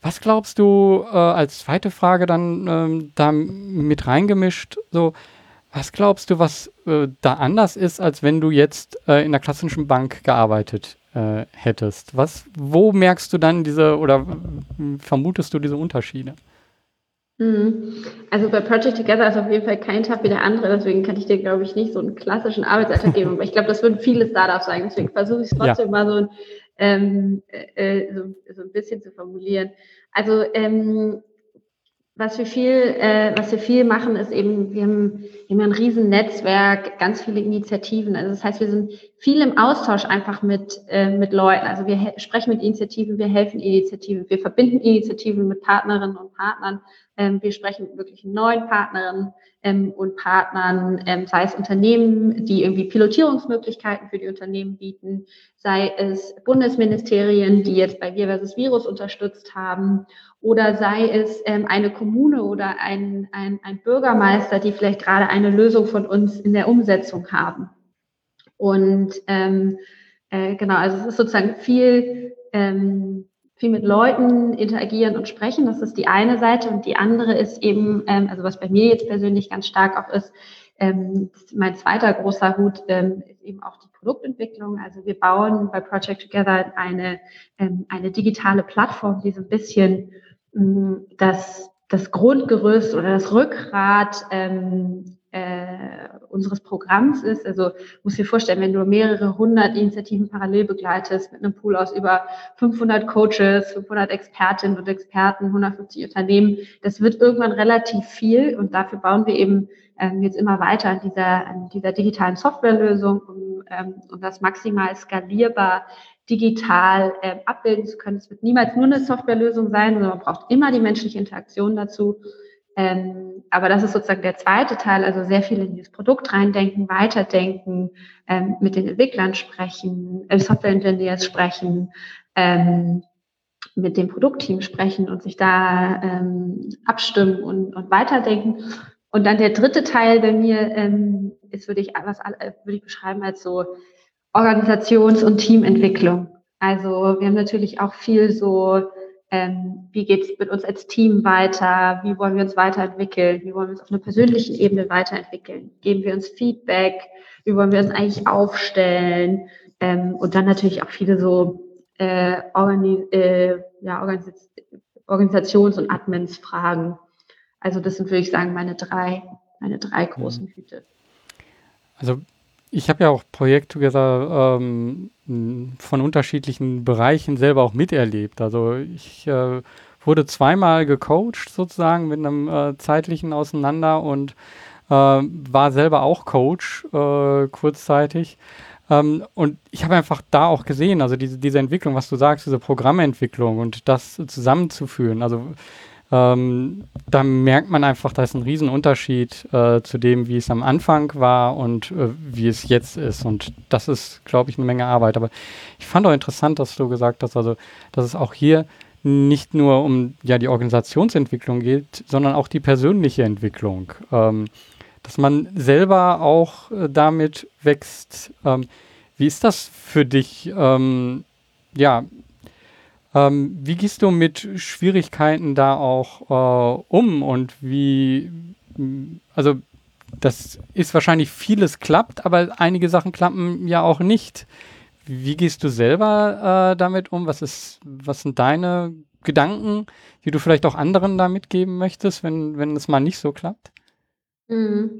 was glaubst du äh, als zweite Frage dann ähm, da mit reingemischt? So, was glaubst du, was äh, da anders ist, als wenn du jetzt äh, in der klassischen Bank gearbeitet äh, hättest? Was, wo merkst du dann diese oder vermutest du diese Unterschiede? Mhm. Also bei Project Together ist auf jeden Fall kein Tag wie der andere, deswegen kann ich dir, glaube ich, nicht so einen klassischen Arbeitsalltag geben. Aber ich glaube, das würden viele Startups sagen. Deswegen versuche ich es trotzdem ja. mal so, ähm, äh, so, so, ein bisschen zu formulieren. Also ähm, was wir viel, äh, was wir viel machen, ist eben, wir haben, wir haben ein riesen Netzwerk, ganz viele Initiativen. Also das heißt, wir sind viel im Austausch einfach mit, äh, mit Leuten. Also wir sprechen mit Initiativen, wir helfen Initiativen, wir verbinden Initiativen mit Partnerinnen und Partnern. Ähm, wir sprechen mit wirklich neuen Partnerinnen ähm, und Partnern, ähm, sei es Unternehmen, die irgendwie Pilotierungsmöglichkeiten für die Unternehmen bieten, sei es Bundesministerien, die jetzt bei Wir versus Virus unterstützt haben, oder sei es ähm, eine Kommune oder ein, ein, ein Bürgermeister, die vielleicht gerade eine Lösung von uns in der Umsetzung haben. Und ähm, äh, genau, also es ist sozusagen viel ähm, viel mit Leuten interagieren und sprechen. Das ist die eine Seite. Und die andere ist eben, ähm, also was bei mir jetzt persönlich ganz stark auch ist, ähm, mein zweiter großer Hut ähm, ist eben auch die Produktentwicklung. Also wir bauen bei Project Together eine, ähm, eine digitale Plattform, die so ein bisschen das, das Grundgerüst oder das Rückgrat ähm, äh, unseres Programms ist. Also muss dir vorstellen, wenn du mehrere hundert Initiativen parallel begleitest mit einem Pool aus über 500 Coaches, 500 Expertinnen und Experten, 150 Unternehmen, das wird irgendwann relativ viel und dafür bauen wir eben ähm, jetzt immer weiter an dieser, an dieser digitalen Softwarelösung, um, ähm, um das maximal skalierbar digital äh, abbilden zu können. Es wird niemals nur eine Softwarelösung sein, sondern man braucht immer die menschliche Interaktion dazu. Ähm, aber das ist sozusagen der zweite Teil, also sehr viel in dieses Produkt reindenken, weiterdenken, ähm, mit den Entwicklern sprechen, äh, Software Engineers sprechen, ähm, mit dem Produktteam sprechen und sich da ähm, abstimmen und, und weiterdenken. Und dann der dritte Teil bei mir ähm, ist, würde ich was äh, würde ich beschreiben als so Organisations- und Teamentwicklung. Also wir haben natürlich auch viel so, ähm, wie geht es mit uns als Team weiter, wie wollen wir uns weiterentwickeln, wie wollen wir uns auf einer persönlichen Ebene weiterentwickeln, geben wir uns Feedback, wie wollen wir uns eigentlich aufstellen ähm, und dann natürlich auch viele so äh, Organi äh, ja, Organis Organisations- und Admins-Fragen. Also das sind, würde ich sagen, meine drei, meine drei großen Hüte. Also ich habe ja auch Projekt Together ähm, von unterschiedlichen Bereichen selber auch miterlebt. Also ich äh, wurde zweimal gecoacht sozusagen mit einem äh, zeitlichen Auseinander und äh, war selber auch Coach äh, kurzzeitig. Ähm, und ich habe einfach da auch gesehen, also diese, diese Entwicklung, was du sagst, diese Programmentwicklung und das zusammenzuführen. Also ähm, da merkt man einfach, da ist ein Riesenunterschied äh, zu dem, wie es am Anfang war und äh, wie es jetzt ist. Und das ist, glaube ich, eine Menge Arbeit. Aber ich fand auch interessant, dass du gesagt hast, also, dass es auch hier nicht nur um ja, die Organisationsentwicklung geht, sondern auch die persönliche Entwicklung. Ähm, dass man selber auch äh, damit wächst. Ähm, wie ist das für dich? Ähm, ja, ähm, wie gehst du mit Schwierigkeiten da auch äh, um und wie, also das ist wahrscheinlich vieles klappt, aber einige Sachen klappen ja auch nicht. Wie gehst du selber äh, damit um? Was ist, was sind deine Gedanken, die du vielleicht auch anderen da mitgeben möchtest, wenn, wenn es mal nicht so klappt? Mhm.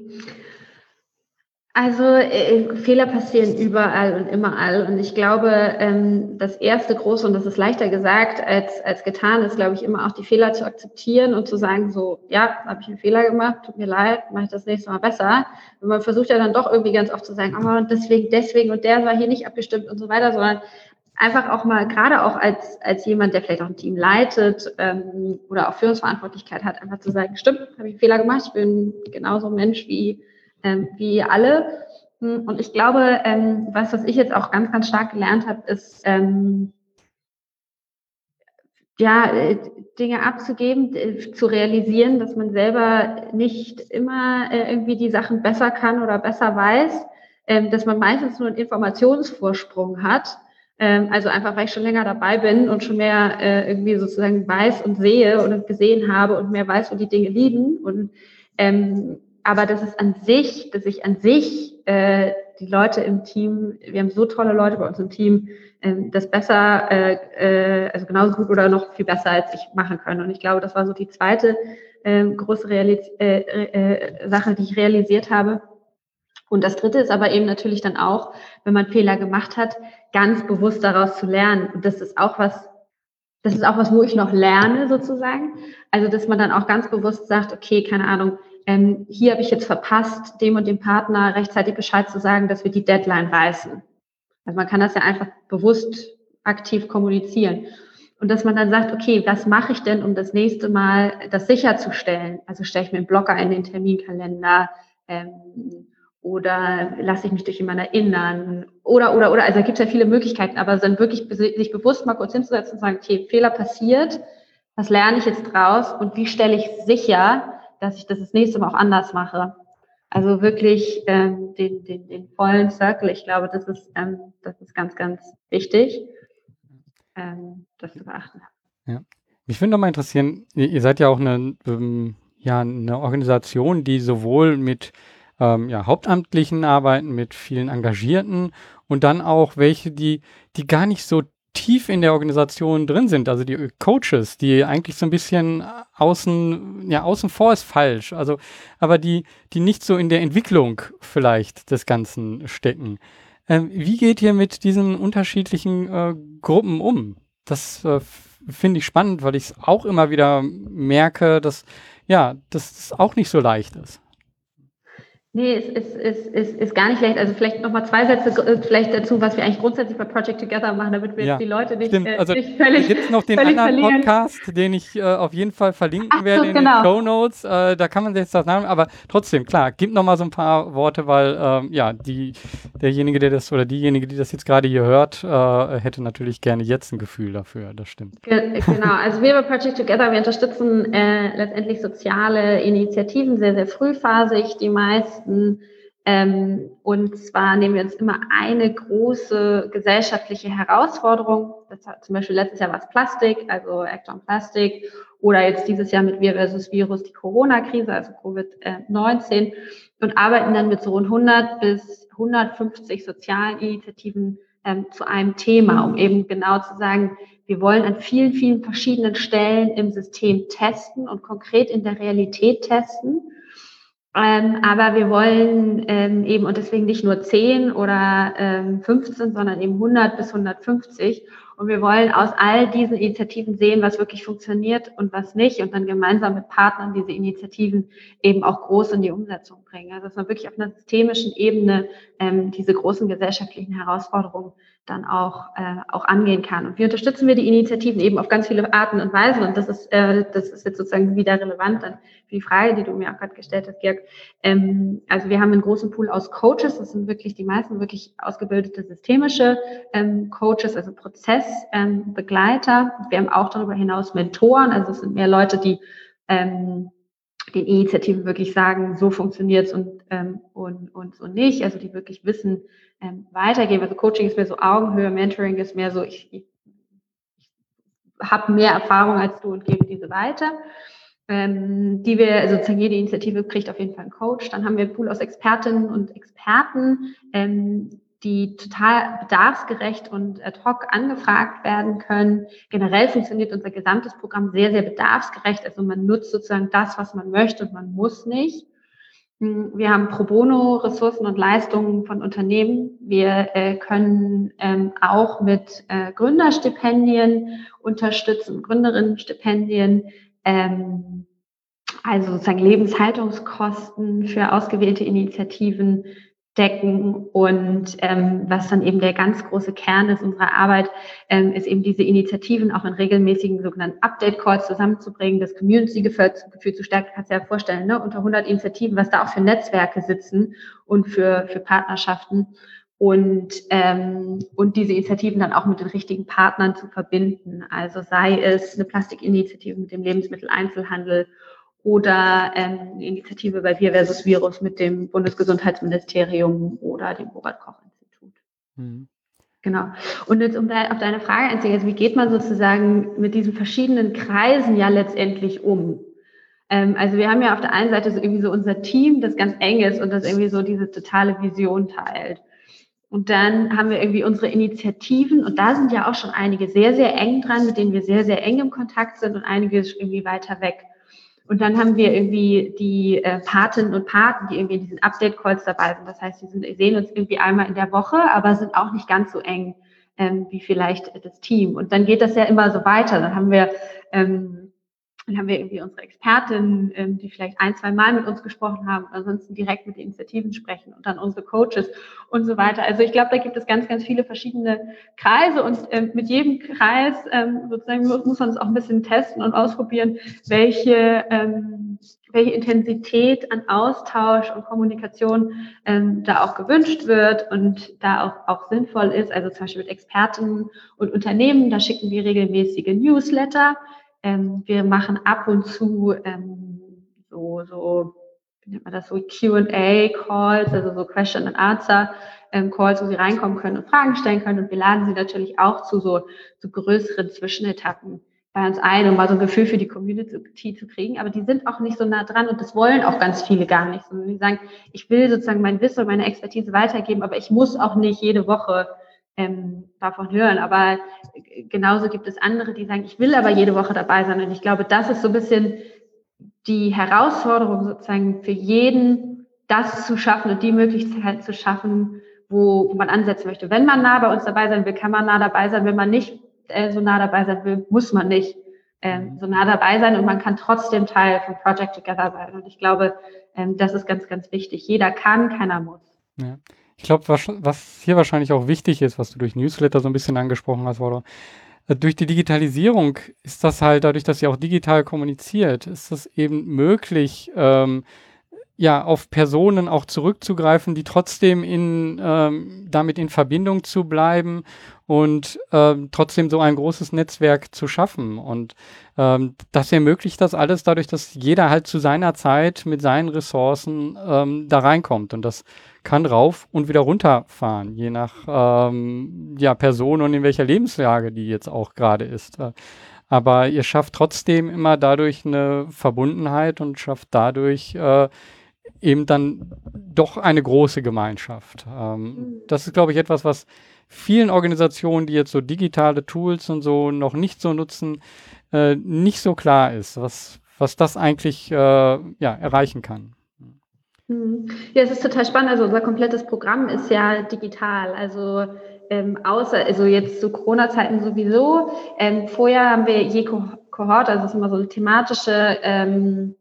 Also äh, Fehler passieren überall und immer Und ich glaube, ähm, das erste große, und das ist leichter gesagt als, als getan, ist, glaube ich, immer auch die Fehler zu akzeptieren und zu sagen, so, ja, habe ich einen Fehler gemacht, tut mir leid, mache ich das nächste Mal besser. Und man versucht ja dann doch irgendwie ganz oft zu sagen, oh, deswegen, deswegen und der war hier nicht abgestimmt und so weiter, sondern einfach auch mal, gerade auch als, als jemand, der vielleicht auch ein Team leitet ähm, oder auch Führungsverantwortlichkeit hat, einfach zu sagen, stimmt, habe ich einen Fehler gemacht, ich bin genauso ein Mensch wie ähm, wie alle. Hm, und ich glaube, ähm, was, was ich jetzt auch ganz, ganz stark gelernt habe, ist, ähm, ja, äh, Dinge abzugeben, zu realisieren, dass man selber nicht immer äh, irgendwie die Sachen besser kann oder besser weiß, ähm, dass man meistens nur einen Informationsvorsprung hat. Ähm, also einfach, weil ich schon länger dabei bin und schon mehr äh, irgendwie sozusagen weiß und sehe und gesehen habe und mehr weiß, wo die Dinge liegen. Und ähm, aber das ist an sich, dass ich an sich äh, die Leute im Team, wir haben so tolle Leute bei uns im Team, äh, das besser, äh, äh, also genauso gut oder noch viel besser als ich machen können. Und ich glaube, das war so die zweite äh, große Realis äh, äh, Sache, die ich realisiert habe. Und das dritte ist aber eben natürlich dann auch, wenn man Fehler gemacht hat, ganz bewusst daraus zu lernen. Und das ist auch was, das ist auch was, wo ich noch lerne sozusagen. Also, dass man dann auch ganz bewusst sagt, okay, keine Ahnung, ähm, hier habe ich jetzt verpasst, dem und dem Partner rechtzeitig Bescheid zu sagen, dass wir die Deadline reißen. Also man kann das ja einfach bewusst aktiv kommunizieren. Und dass man dann sagt, okay, was mache ich denn, um das nächste Mal das sicherzustellen? Also stelle ich mir einen Blocker in den Terminkalender ähm, oder lasse ich mich durch jemanden erinnern oder, oder, oder. Also da gibt es ja viele Möglichkeiten, aber dann wirklich sich bewusst mal kurz hinzusetzen und sagen, okay, Fehler passiert, was lerne ich jetzt draus und wie stelle ich sicher, dass ich das das nächste Mal auch anders mache. Also wirklich ähm, den, den, den vollen Circle. Ich glaube, das ist, ähm, das ist ganz, ganz wichtig, ähm, das zu beachten. Ja. Mich würde nochmal interessieren, ihr seid ja auch eine, ähm, ja, eine Organisation, die sowohl mit ähm, ja, Hauptamtlichen arbeiten, mit vielen Engagierten und dann auch welche, die, die gar nicht so tief in der Organisation drin sind, also die Coaches, die eigentlich so ein bisschen außen, ja, außen vor ist falsch, also, aber die, die nicht so in der Entwicklung vielleicht des Ganzen stecken. Ähm, wie geht ihr mit diesen unterschiedlichen äh, Gruppen um? Das äh, finde ich spannend, weil ich es auch immer wieder merke, dass, ja, dass es auch nicht so leicht ist. Nee, es ist, ist, ist, ist gar nicht schlecht. Also vielleicht nochmal zwei Sätze äh, vielleicht dazu, was wir eigentlich grundsätzlich bei Project Together machen, damit wir ja, jetzt die Leute nicht, stimmt. Äh, also, nicht völlig gibt es noch den anderen verlieren. Podcast, den ich äh, auf jeden Fall verlinken Ach, werde so, in genau. den Show Notes. Äh, da kann man jetzt das Namen, aber trotzdem, klar, gib nochmal so ein paar Worte, weil ähm, ja, die, derjenige, der das oder diejenige, die das jetzt gerade hier hört, äh, hätte natürlich gerne jetzt ein Gefühl dafür. Das stimmt. Ge genau, also wir bei Project Together, wir unterstützen äh, letztendlich soziale Initiativen sehr, sehr frühphasig. Die meisten meisten Ähm, und zwar nehmen wir uns immer eine große gesellschaftliche Herausforderung. Das hat zum Beispiel letztes Jahr war es Plastik, also Act on Plastic, oder jetzt dieses Jahr mit Wir versus Virus die Corona-Krise, also Covid-19, und arbeiten dann mit so rund 100 bis 150 sozialen Initiativen ähm, zu einem Thema, um eben genau zu sagen, wir wollen an vielen, vielen verschiedenen Stellen im System testen und konkret in der Realität testen ähm, aber wir wollen ähm, eben und deswegen nicht nur 10 oder ähm, 15, sondern eben 100 bis 150. Und wir wollen aus all diesen Initiativen sehen, was wirklich funktioniert und was nicht und dann gemeinsam mit Partnern diese Initiativen eben auch groß in die Umsetzung bringen. Also dass man wirklich auf einer systemischen Ebene ähm, diese großen gesellschaftlichen Herausforderungen dann auch, äh, auch angehen kann. Und wie unterstützen wir die Initiativen eben auf ganz viele Arten und Weisen. Und das ist, äh, das ist jetzt sozusagen wieder relevant dann für die Frage, die du mir auch gerade gestellt hast, Georg. Ähm, also wir haben einen großen Pool aus Coaches. Das sind wirklich die meisten wirklich ausgebildete systemische ähm, Coaches, also Prozessbegleiter. Ähm, wir haben auch darüber hinaus Mentoren. Also es sind mehr Leute, die ähm, den Initiativen wirklich sagen, so funktioniert's und, ähm, und, und so nicht, also die wirklich Wissen ähm, weitergeben. Also Coaching ist mehr so Augenhöhe, Mentoring ist mehr so, ich, ich, ich habe mehr Erfahrung als du und gebe diese weiter. Ähm, die wir, also sozusagen jede Initiative kriegt auf jeden Fall einen Coach. Dann haben wir einen Pool aus Expertinnen und Experten, ähm, die total bedarfsgerecht und ad hoc angefragt werden können. Generell funktioniert unser gesamtes Programm sehr, sehr bedarfsgerecht. Also man nutzt sozusagen das, was man möchte und man muss nicht. Hm, wir haben Pro Bono Ressourcen und Leistungen von Unternehmen. Wir äh, können ähm, auch mit äh, Gründerstipendien unterstützen, Gründerinnenstipendien, ähm, also sozusagen Lebenshaltungskosten für ausgewählte Initiativen decken. Und ähm, was dann eben der ganz große Kern ist unserer Arbeit, ähm, ist eben diese Initiativen auch in regelmäßigen sogenannten Update-Calls zusammenzubringen, das Community-Gefühl zu stärken. Kannst du ja vorstellen, ne? unter 100 Initiativen, was da auch für Netzwerke sitzen und für, für Partnerschaften. Und, ähm, und diese Initiativen dann auch mit den richtigen Partnern zu verbinden. Also sei es eine Plastikinitiative mit dem Lebensmitteleinzelhandel oder ähm, eine Initiative bei Wir versus Virus mit dem Bundesgesundheitsministerium oder dem Robert-Koch-Institut. Mhm. Genau. Und jetzt um da auf deine Frage einzugehen, also wie geht man sozusagen mit diesen verschiedenen Kreisen ja letztendlich um? Ähm, also wir haben ja auf der einen Seite so irgendwie so unser Team, das ganz eng ist und das irgendwie so diese totale Vision teilt. Und dann haben wir irgendwie unsere Initiativen und da sind ja auch schon einige sehr, sehr eng dran, mit denen wir sehr, sehr eng im Kontakt sind und einige irgendwie weiter weg. Und dann haben wir irgendwie die äh, Patinnen und Paten, die irgendwie in diesen Update-Calls dabei sind. Das heißt, die sind, sehen uns irgendwie einmal in der Woche, aber sind auch nicht ganz so eng ähm, wie vielleicht das Team. Und dann geht das ja immer so weiter. Dann haben wir ähm, dann haben wir irgendwie unsere Expertinnen, ähm, die vielleicht ein, zwei Mal mit uns gesprochen haben, ansonsten direkt mit den Initiativen sprechen und dann unsere Coaches und so weiter. Also ich glaube, da gibt es ganz, ganz viele verschiedene Kreise und ähm, mit jedem Kreis ähm, sozusagen muss man es auch ein bisschen testen und ausprobieren, welche, ähm, welche Intensität an Austausch und Kommunikation ähm, da auch gewünscht wird und da auch, auch sinnvoll ist. Also zum Beispiel mit Experten und Unternehmen, da schicken wir regelmäßige Newsletter ähm, wir machen ab und zu ähm, so, so, wie nennt man das, so Q&A-Calls, also so Question and Answer ähm, Calls, wo sie reinkommen können und Fragen stellen können. Und wir laden sie natürlich auch zu so, so größeren Zwischenetappen bei uns ein, um mal so ein Gefühl für die Community zu kriegen. Aber die sind auch nicht so nah dran und das wollen auch ganz viele gar nicht. Sondern die sagen, ich will sozusagen mein Wissen und meine Expertise weitergeben, aber ich muss auch nicht jede Woche ähm, davon hören. Aber genauso gibt es andere, die sagen, ich will aber jede Woche dabei sein. Und ich glaube, das ist so ein bisschen die Herausforderung sozusagen für jeden, das zu schaffen und die Möglichkeit zu schaffen, wo, man ansetzen möchte. Wenn man nah bei uns dabei sein will, kann man nah dabei sein. Wenn man nicht äh, so nah dabei sein will, muss man nicht ähm, so nah dabei sein und man kann trotzdem Teil von Project Together sein. Und ich glaube, ähm, das ist ganz, ganz wichtig. Jeder kann, keiner muss. Ja. Ich glaube, was, was, hier wahrscheinlich auch wichtig ist, was du durch Newsletter so ein bisschen angesprochen hast, Waldo, äh, durch die Digitalisierung ist das halt, dadurch, dass sie auch digital kommuniziert, ist es eben möglich, ähm, ja, auf Personen auch zurückzugreifen, die trotzdem in, ähm, damit in Verbindung zu bleiben und ähm, trotzdem so ein großes Netzwerk zu schaffen. Und ähm, das ermöglicht das alles dadurch, dass jeder halt zu seiner Zeit mit seinen Ressourcen ähm, da reinkommt. Und das kann rauf und wieder runterfahren, je nach ähm, ja, Person und in welcher Lebenslage die jetzt auch gerade ist. Aber ihr schafft trotzdem immer dadurch eine Verbundenheit und schafft dadurch äh, eben dann doch eine große Gemeinschaft. Ähm, mhm. Das ist, glaube ich, etwas, was vielen Organisationen, die jetzt so digitale Tools und so noch nicht so nutzen, äh, nicht so klar ist, was, was das eigentlich äh, ja, erreichen kann. Mhm. Ja, es ist total spannend. Also unser komplettes Programm ist ja digital. Also ähm, außer, also jetzt zu Corona-Zeiten sowieso. Ähm, vorher haben wir je Kohort, also das ist immer so eine thematische ähm,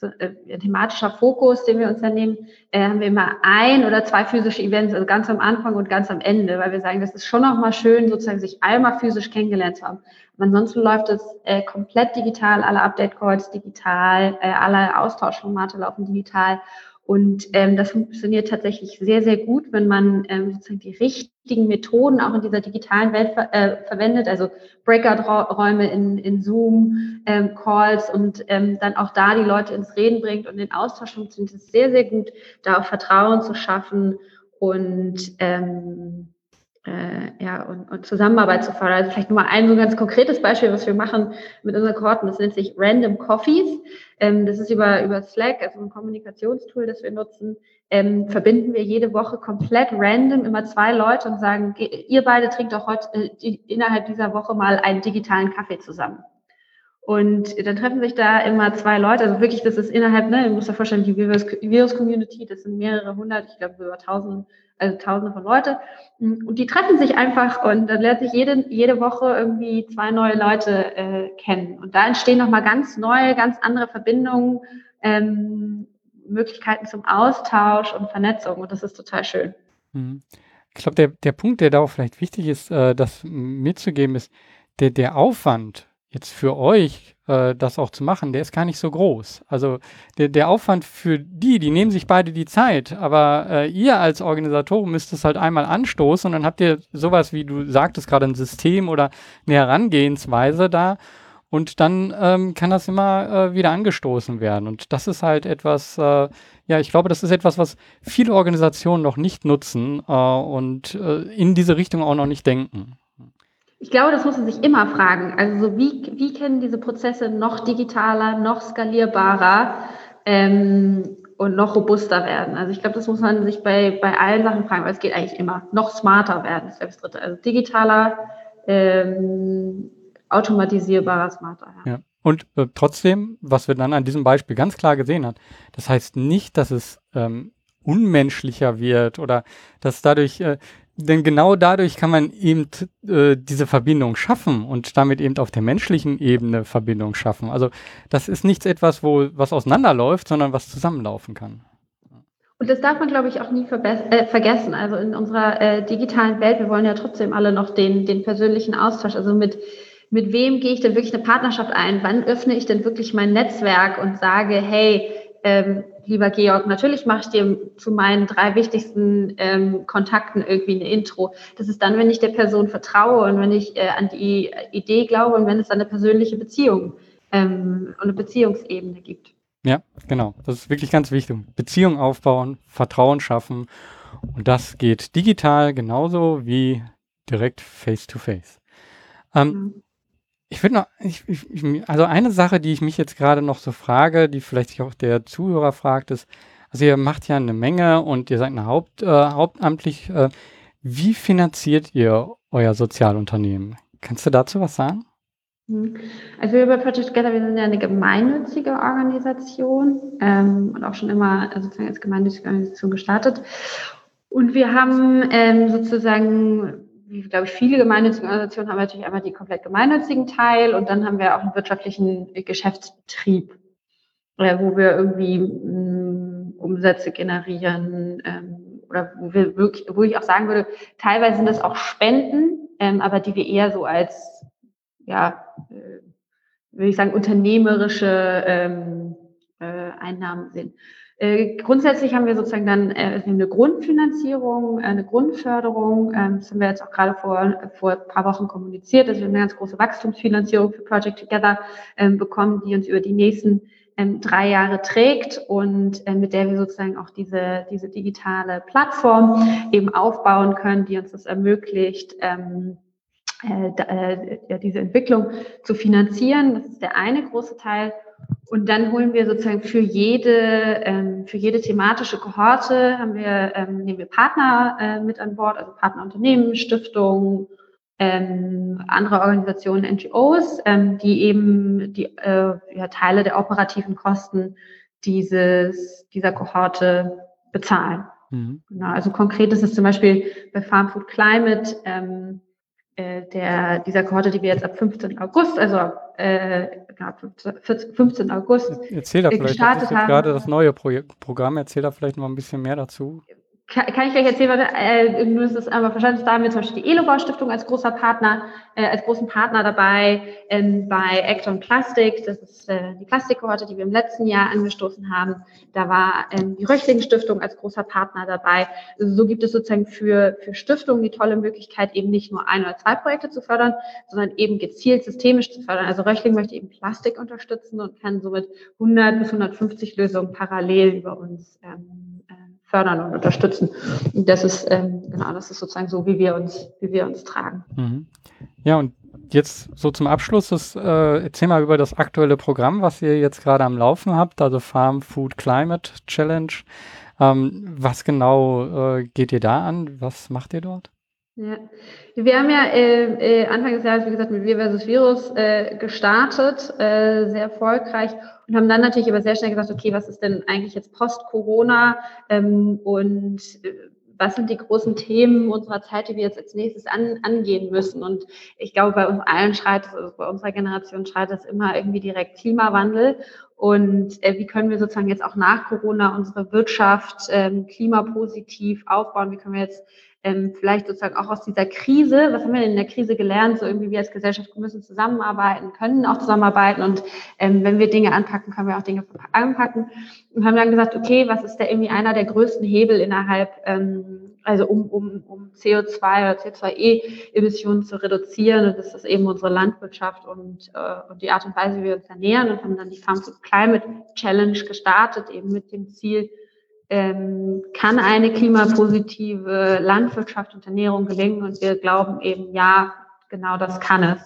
so, äh, thematischer Fokus, den wir uns dann nehmen, äh, haben wir immer ein oder zwei physische Events, also ganz am Anfang und ganz am Ende, weil wir sagen, das ist schon nochmal schön, sozusagen sich einmal physisch kennengelernt zu haben. Aber ansonsten läuft es äh, komplett digital, alle Update-Calls digital, äh, alle Austauschformate laufen digital. Und ähm, das funktioniert tatsächlich sehr, sehr gut, wenn man ähm, sozusagen die richtigen Methoden auch in dieser digitalen Welt ver äh, verwendet, also Breakout-Räume in, in Zoom, ähm, Calls und ähm, dann auch da die Leute ins Reden bringt und den Austausch funktioniert. Es sehr, sehr gut, da auch Vertrauen zu schaffen und ähm, äh, ja, und, und Zusammenarbeit zu fördern. Also vielleicht nur mal ein so ganz konkretes Beispiel, was wir machen mit unseren Kohorten, das nennt sich Random Coffees. Ähm, das ist über, über Slack, also ein Kommunikationstool, das wir nutzen, ähm, verbinden wir jede Woche komplett random immer zwei Leute und sagen, ihr beide trinkt doch heute äh, die, innerhalb dieser Woche mal einen digitalen Kaffee zusammen. Und dann treffen sich da immer zwei Leute, also wirklich, das ist innerhalb, ne, ihr müsst euch vorstellen, die Virus-Community, das sind mehrere hundert, ich glaube über tausend also tausende von Leute. Und die treffen sich einfach und dann lernt sich jede, jede Woche irgendwie zwei neue Leute äh, kennen. Und da entstehen nochmal ganz neue, ganz andere Verbindungen, ähm, Möglichkeiten zum Austausch und Vernetzung. Und das ist total schön. Mhm. Ich glaube, der, der Punkt, der da auch vielleicht wichtig ist, äh, das mitzugeben, ist, der, der Aufwand jetzt für euch äh, das auch zu machen, der ist gar nicht so groß. Also der, der Aufwand für die, die nehmen sich beide die Zeit, aber äh, ihr als Organisatoren müsst es halt einmal anstoßen und dann habt ihr sowas, wie du sagtest, gerade ein System oder eine Herangehensweise da und dann ähm, kann das immer äh, wieder angestoßen werden. Und das ist halt etwas, äh, ja, ich glaube, das ist etwas, was viele Organisationen noch nicht nutzen äh, und äh, in diese Richtung auch noch nicht denken. Ich glaube, das muss man sich immer fragen. Also so wie, wie können diese Prozesse noch digitaler, noch skalierbarer ähm, und noch robuster werden? Also ich glaube, das muss man sich bei, bei allen Sachen fragen, weil es geht eigentlich immer. Noch smarter werden, das dritte. Also digitaler, ähm, automatisierbarer, smarter. Ja. ja. Und äh, trotzdem, was wir dann an diesem Beispiel ganz klar gesehen haben, das heißt nicht, dass es ähm, unmenschlicher wird oder dass dadurch äh, denn genau dadurch kann man eben äh, diese Verbindung schaffen und damit eben auf der menschlichen Ebene Verbindung schaffen. Also das ist nichts etwas, wo was auseinanderläuft, sondern was zusammenlaufen kann. Und das darf man, glaube ich, auch nie äh, vergessen. Also in unserer äh, digitalen Welt, wir wollen ja trotzdem alle noch den, den persönlichen Austausch. Also mit, mit wem gehe ich denn wirklich eine Partnerschaft ein? Wann öffne ich denn wirklich mein Netzwerk und sage, hey, ähm, lieber Georg, natürlich mache ich dir zu meinen drei wichtigsten ähm, Kontakten irgendwie eine Intro. Das ist dann, wenn ich der Person vertraue und wenn ich äh, an die Idee glaube und wenn es eine persönliche Beziehung ähm, und eine Beziehungsebene gibt. Ja, genau. Das ist wirklich ganz wichtig. Beziehung aufbauen, Vertrauen schaffen. Und das geht digital genauso wie direkt face-to-face. -face. Ähm, mhm. Ich würde noch, ich, ich, also eine Sache, die ich mich jetzt gerade noch so frage, die vielleicht sich auch der Zuhörer fragt, ist, also ihr macht ja eine Menge und ihr seid eine Haupt, äh, hauptamtlich. Äh, wie finanziert ihr euer Sozialunternehmen? Kannst du dazu was sagen? Mhm. Also wir bei Project Together, wir sind ja eine gemeinnützige Organisation ähm, und auch schon immer sozusagen als gemeinnützige Organisation gestartet. Und wir haben ähm, sozusagen wie glaube ich viele gemeinnützige Organisationen haben wir natürlich einmal die komplett gemeinnützigen Teil und dann haben wir auch einen wirtschaftlichen Geschäftsbetrieb, äh, wo wir irgendwie mh, mm, Umsätze generieren ähm, oder wo wir wirklich, wo ich auch sagen würde, teilweise sind das auch Spenden, ähm, aber die wir eher so als ja, äh, würde ich sagen, unternehmerische ähm, äh, Einnahmen sehen. Äh, grundsätzlich haben wir sozusagen dann äh, eine Grundfinanzierung, äh, eine Grundförderung. Ähm, das haben wir jetzt auch gerade vor, vor ein paar Wochen kommuniziert. Also wir eine ganz große Wachstumsfinanzierung für Project Together ähm, bekommen, die uns über die nächsten ähm, drei Jahre trägt und äh, mit der wir sozusagen auch diese, diese digitale Plattform eben aufbauen können, die uns das ermöglicht, ähm, äh, äh, diese Entwicklung zu finanzieren. Das ist der eine große Teil. Und dann holen wir sozusagen für jede, ähm, für jede thematische Kohorte haben wir, ähm, nehmen wir Partner äh, mit an Bord, also Partnerunternehmen, Stiftungen, ähm, andere Organisationen, NGOs, ähm, die eben die äh, ja, Teile der operativen Kosten dieses, dieser Kohorte bezahlen. Mhm. Genau, also konkret ist es zum Beispiel bei Farm Food Climate ähm, äh, der, dieser Kohorte, die wir jetzt ab 15. August, also äh, 15. August Erzähl da vielleicht, gestartet das ist haben. gerade das neue Projekt, Programm, erzähl da vielleicht noch ein bisschen mehr dazu kann, kann ich gleich erzählen, äh, nur ist es aber verstanden, da haben wir zum Beispiel die Elobau Stiftung als großer Partner, äh, als großen Partner dabei, ähm, bei Acton Plastic, das ist äh, die Plastikkohorte, die wir im letzten Jahr angestoßen haben. Da war ähm, die Röchling Stiftung als großer Partner dabei. Also so gibt es sozusagen für, für Stiftungen die tolle Möglichkeit, eben nicht nur ein oder zwei Projekte zu fördern, sondern eben gezielt systemisch zu fördern. Also Röchling möchte eben Plastik unterstützen und kann somit 100 bis 150 Lösungen parallel über uns ähm, fördern und unterstützen. Und das ist ähm, genau, das ist sozusagen so, wie wir uns, wie wir uns tragen. Mhm. Ja, und jetzt so zum Abschluss, das, äh, erzähl mal über das aktuelle Programm, was ihr jetzt gerade am Laufen habt, also Farm Food Climate Challenge. Ähm, was genau äh, geht ihr da an? Was macht ihr dort? Ja. Wir haben ja äh, äh, Anfang des Jahres, wie gesagt, mit Wir versus Virus äh, gestartet, äh, sehr erfolgreich und haben dann natürlich aber sehr schnell gesagt, okay, was ist denn eigentlich jetzt Post-Corona ähm, und äh, was sind die großen Themen unserer Zeit, die wir jetzt als nächstes an, angehen müssen? Und ich glaube, bei uns allen schreit es, also bei unserer Generation schreit es immer irgendwie direkt Klimawandel. Und äh, wie können wir sozusagen jetzt auch nach Corona unsere Wirtschaft ähm, klimapositiv aufbauen? Wie können wir jetzt ähm, vielleicht sozusagen auch aus dieser Krise, was haben wir denn in der Krise gelernt? So irgendwie wir als Gesellschaft müssen zusammenarbeiten, können auch zusammenarbeiten und ähm, wenn wir Dinge anpacken, können wir auch Dinge anpacken. Und haben dann gesagt, okay, was ist da irgendwie einer der größten Hebel innerhalb, ähm, also um, um, um CO2 oder CO2e-Emissionen zu reduzieren und das ist eben unsere Landwirtschaft und, äh, und die Art und Weise, wie wir uns ernähren und haben dann die Farm to Climate Challenge gestartet, eben mit dem Ziel, ähm, kann eine klimapositive Landwirtschaft und Ernährung gelingen? Und wir glauben eben, ja, genau das kann es.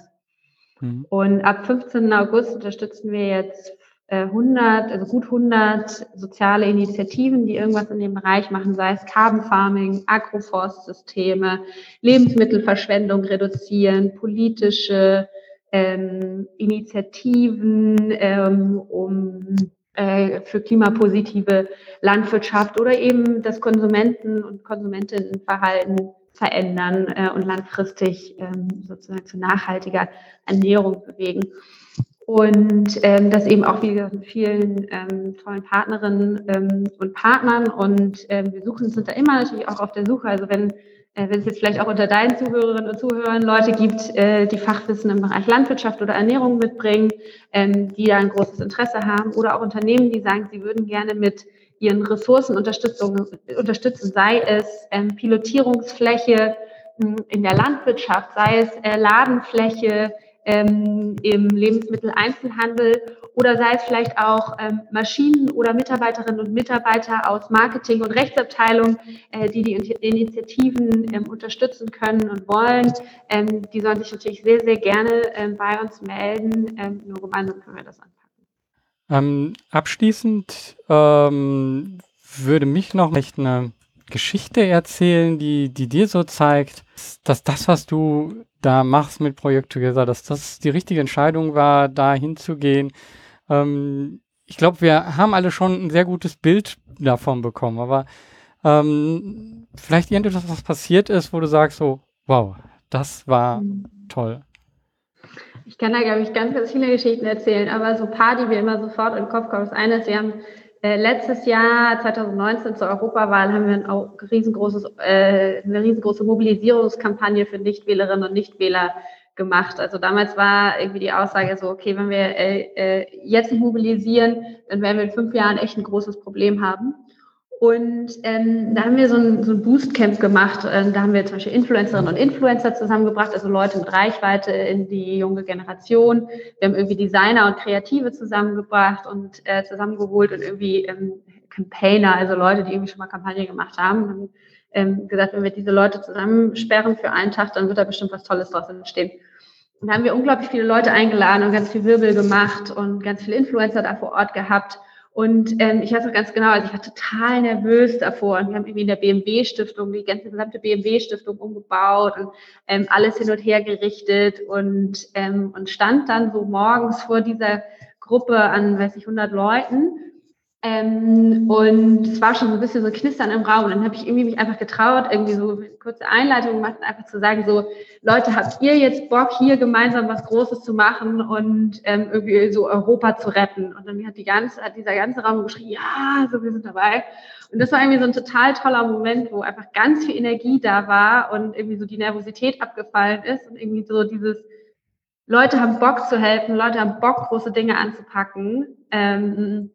Mhm. Und ab 15. August unterstützen wir jetzt 100, äh, also gut 100 soziale Initiativen, die irgendwas in dem Bereich machen, sei es Carbon Farming, Agroforstsysteme, Lebensmittelverschwendung reduzieren, politische ähm, Initiativen, ähm, um für klimapositive Landwirtschaft oder eben das Konsumenten- und Konsumentinnenverhalten verändern äh, und langfristig ähm, sozusagen zu nachhaltiger Ernährung bewegen. Und ähm, das eben auch wieder mit vielen ähm, tollen Partnerinnen ähm, und Partnern. Und ähm, wir suchen, sind da immer natürlich auch auf der Suche. Also wenn äh, wenn es jetzt vielleicht auch unter deinen Zuhörerinnen und Zuhörern Leute gibt, äh, die Fachwissen im Bereich Landwirtschaft oder Ernährung mitbringen, ähm, die da ein großes Interesse haben, oder auch Unternehmen, die sagen, sie würden gerne mit ihren Ressourcen Unterstützung, unterstützen, sei es ähm, Pilotierungsfläche hm, in der Landwirtschaft, sei es äh, Ladenfläche ähm, im Lebensmitteleinzelhandel oder sei es vielleicht auch ähm, Maschinen oder Mitarbeiterinnen und Mitarbeiter aus Marketing und Rechtsabteilung, äh, die die Initiativen ähm, unterstützen können und wollen. Ähm, die sollen sich natürlich sehr, sehr gerne ähm, bei uns melden. Ähm, nur gemeinsam können wir das anpacken. Ähm, abschließend würde mich noch echt eine Geschichte erzählen, die, die dir so zeigt, dass das, was du da machst mit Projekt Together, dass das die richtige Entscheidung war, da hinzugehen. Ähm, ich glaube, wir haben alle schon ein sehr gutes Bild davon bekommen, aber ähm, vielleicht irgendetwas, was passiert ist, wo du sagst so, wow, das war mhm. toll. Ich kann da, glaube ich, ganz, ganz viele Geschichten erzählen, aber so ein paar, die mir immer sofort in den Kopf kommen. Das eine ist, wir haben äh, letztes Jahr, 2019 zur Europawahl, haben wir ein riesengroßes, äh, eine riesengroße Mobilisierungskampagne für Nichtwählerinnen und Nichtwähler gemacht. Also damals war irgendwie die Aussage so, okay, wenn wir äh, äh, jetzt mobilisieren, dann werden wir in fünf Jahren echt ein großes Problem haben. Und ähm, da haben wir so ein, so ein Boostcamp gemacht. Ähm, da haben wir zum Beispiel Influencerinnen und Influencer zusammengebracht, also Leute mit Reichweite in die junge Generation. Wir haben irgendwie Designer und Kreative zusammengebracht und äh, zusammengeholt und irgendwie ähm, Campaigner, also Leute, die irgendwie schon mal Kampagne gemacht haben. haben ähm, gesagt, wenn wir diese Leute zusammensperren für einen Tag, dann wird da bestimmt was Tolles draus entstehen. Und da haben wir unglaublich viele Leute eingeladen und ganz viel Wirbel gemacht und ganz viele Influencer da vor Ort gehabt. Und ähm, ich weiß auch ganz genau, also ich war total nervös davor. Und wir haben irgendwie in der BMW-Stiftung die ganze gesamte BMW-Stiftung umgebaut und ähm, alles hin und her gerichtet und, ähm, und stand dann so morgens vor dieser Gruppe an, weiß ich, 100 Leuten ähm, und es war schon so ein bisschen so Knistern im Raum. Und dann habe ich irgendwie mich einfach getraut, irgendwie so eine kurze Einleitung gemacht und einfach zu sagen, so, Leute, habt ihr jetzt Bock, hier gemeinsam was Großes zu machen und ähm, irgendwie so Europa zu retten? Und dann hat, die ganze, hat dieser ganze Raum geschrien, ja, so, wir sind dabei. Und das war irgendwie so ein total toller Moment, wo einfach ganz viel Energie da war und irgendwie so die Nervosität abgefallen ist und irgendwie so dieses, Leute haben Bock zu helfen, Leute haben Bock, große Dinge anzupacken. Ähm,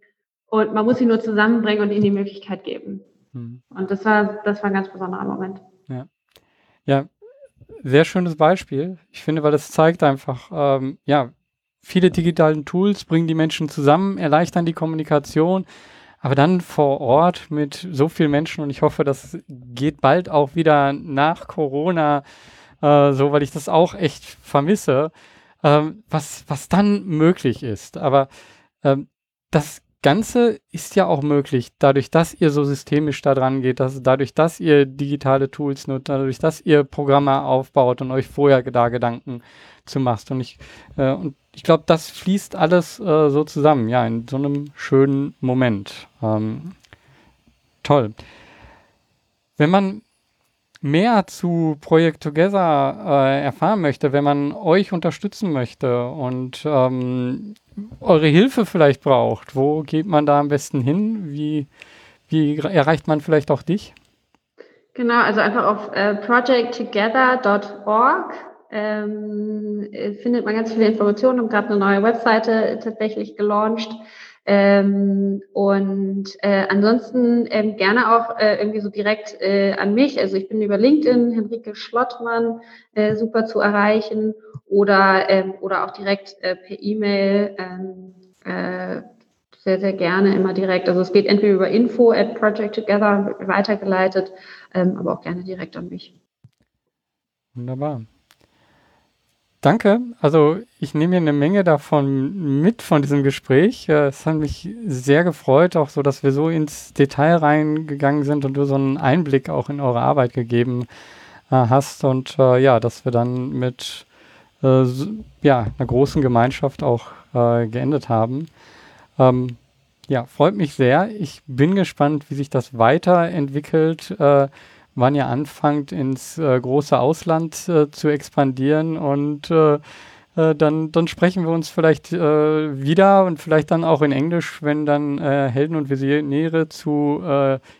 und man muss sie nur zusammenbringen und ihnen die Möglichkeit geben. Mhm. Und das war, das war ein ganz besonderer Moment. Ja. Ja, sehr schönes Beispiel. Ich finde, weil das zeigt einfach, ähm, ja, viele digitalen Tools bringen die Menschen zusammen, erleichtern die Kommunikation, aber dann vor Ort mit so vielen Menschen und ich hoffe, das geht bald auch wieder nach Corona äh, so, weil ich das auch echt vermisse, äh, was, was dann möglich ist. Aber äh, das Ganze ist ja auch möglich, dadurch, dass ihr so systemisch da dran geht, dass, dadurch, dass ihr digitale Tools nutzt, dadurch, dass ihr Programme aufbaut und euch vorher da Gedanken zu macht. Und ich, äh, ich glaube, das fließt alles äh, so zusammen, ja, in so einem schönen Moment. Ähm, toll. Wenn man mehr zu Project Together äh, erfahren möchte, wenn man euch unterstützen möchte und ähm, eure Hilfe vielleicht braucht, wo geht man da am besten hin? Wie, wie erreicht man vielleicht auch dich? Genau, also einfach auf äh, projecttogether.org ähm, findet man ganz viele Informationen und gerade eine neue Webseite tatsächlich gelauncht. Ähm, und äh, ansonsten ähm, gerne auch äh, irgendwie so direkt äh, an mich. Also ich bin über LinkedIn, Henrike Schlottmann, äh, super zu erreichen oder, ähm, oder auch direkt äh, per E-Mail. Ähm, äh, sehr, sehr gerne immer direkt. Also es geht entweder über info at Project Together weitergeleitet, ähm, aber auch gerne direkt an mich. Wunderbar. Danke. Also ich nehme mir eine Menge davon mit von diesem Gespräch. Äh, es hat mich sehr gefreut, auch so, dass wir so ins Detail reingegangen sind und du so einen Einblick auch in eure Arbeit gegeben äh, hast und äh, ja, dass wir dann mit äh, ja, einer großen Gemeinschaft auch äh, geendet haben. Ähm, ja, freut mich sehr. Ich bin gespannt, wie sich das weiterentwickelt äh, wann ihr anfangt, ins äh, große Ausland äh, zu expandieren und äh, äh, dann, dann sprechen wir uns vielleicht äh, wieder und vielleicht dann auch in Englisch, wenn dann äh, Helden und Visionäre zu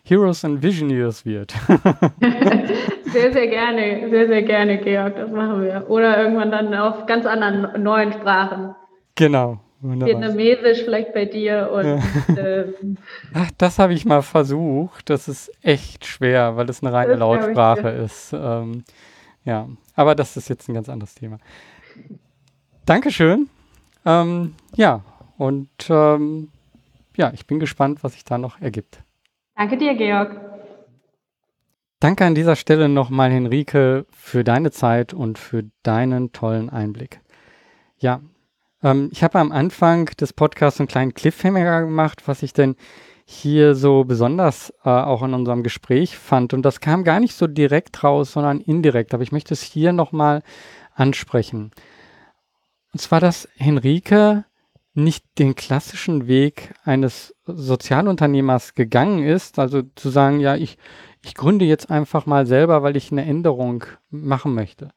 Heroes and Visionaries wird. sehr, sehr gerne, sehr, sehr gerne, Georg, das machen wir. Oder irgendwann dann auf ganz anderen neuen Sprachen. Genau. Wunderbar. Vietnamesisch vielleicht bei dir und ja. ähm, Ach, das habe ich mal versucht. Das ist echt schwer, weil es eine reine Lautsprache ist. Ähm, ja, aber das ist jetzt ein ganz anderes Thema. Dankeschön. Ähm, ja, und ähm, ja, ich bin gespannt, was sich da noch ergibt. Danke dir, Georg. Danke an dieser Stelle nochmal, Henrike, für deine Zeit und für deinen tollen Einblick. Ja, ähm, ich habe am Anfang des Podcasts einen kleinen Cliffhanger gemacht, was ich denn hier so besonders äh, auch in unserem Gespräch fand. Und das kam gar nicht so direkt raus, sondern indirekt. Aber ich möchte es hier nochmal ansprechen. Und zwar, dass Henrike nicht den klassischen Weg eines Sozialunternehmers gegangen ist, also zu sagen, ja, ich, ich gründe jetzt einfach mal selber, weil ich eine Änderung machen möchte,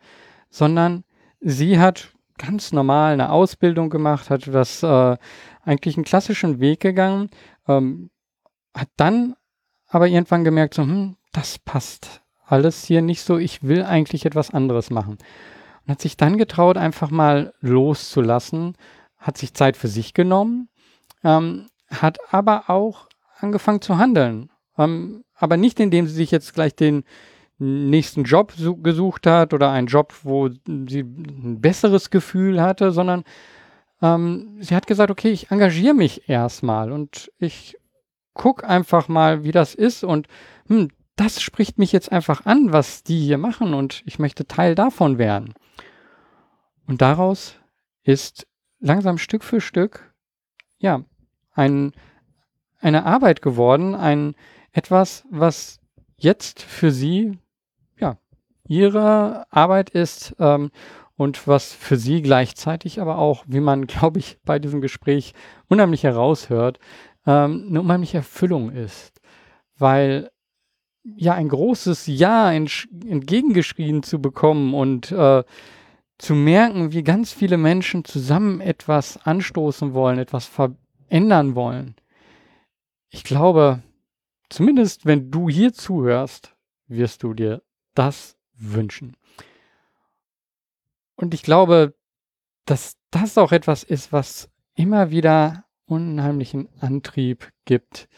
sondern sie hat ganz normal eine Ausbildung gemacht, hat das äh, eigentlich einen klassischen Weg gegangen, ähm, hat dann aber irgendwann gemerkt, so, hm, das passt alles hier nicht so, ich will eigentlich etwas anderes machen. Und hat sich dann getraut, einfach mal loszulassen, hat sich Zeit für sich genommen, ähm, hat aber auch angefangen zu handeln. Ähm, aber nicht indem sie sich jetzt gleich den nächsten Job gesucht hat oder einen Job, wo sie ein besseres Gefühl hatte, sondern ähm, sie hat gesagt, okay, ich engagiere mich erstmal und ich gucke einfach mal, wie das ist und hm, das spricht mich jetzt einfach an, was die hier machen und ich möchte Teil davon werden. Und daraus ist langsam Stück für Stück, ja, ein, eine Arbeit geworden, ein etwas, was jetzt für sie, ihre Arbeit ist ähm, und was für sie gleichzeitig aber auch, wie man, glaube ich, bei diesem Gespräch unheimlich heraushört, ähm, eine unheimliche Erfüllung ist. Weil ja ein großes Ja entgegengeschrien zu bekommen und äh, zu merken, wie ganz viele Menschen zusammen etwas anstoßen wollen, etwas verändern wollen. Ich glaube, zumindest wenn du hier zuhörst, wirst du dir das wünschen. Und ich glaube, dass das auch etwas ist, was immer wieder unheimlichen Antrieb gibt,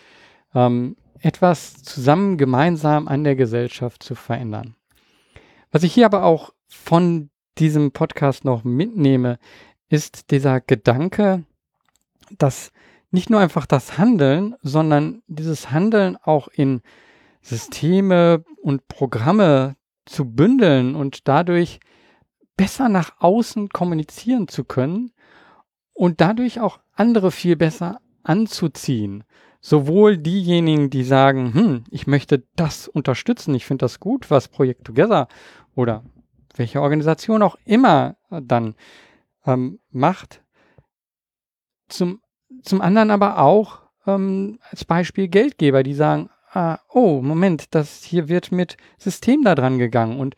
ähm, etwas zusammen gemeinsam an der Gesellschaft zu verändern. Was ich hier aber auch von diesem Podcast noch mitnehme, ist dieser Gedanke, dass nicht nur einfach das Handeln, sondern dieses Handeln auch in Systeme und Programme zu bündeln und dadurch besser nach außen kommunizieren zu können und dadurch auch andere viel besser anzuziehen. Sowohl diejenigen, die sagen, hm, ich möchte das unterstützen, ich finde das gut, was Projekt Together oder welche Organisation auch immer dann ähm, macht. Zum, zum anderen aber auch ähm, als Beispiel Geldgeber, die sagen, ah, oh, Moment, das hier wird mit System da dran gegangen und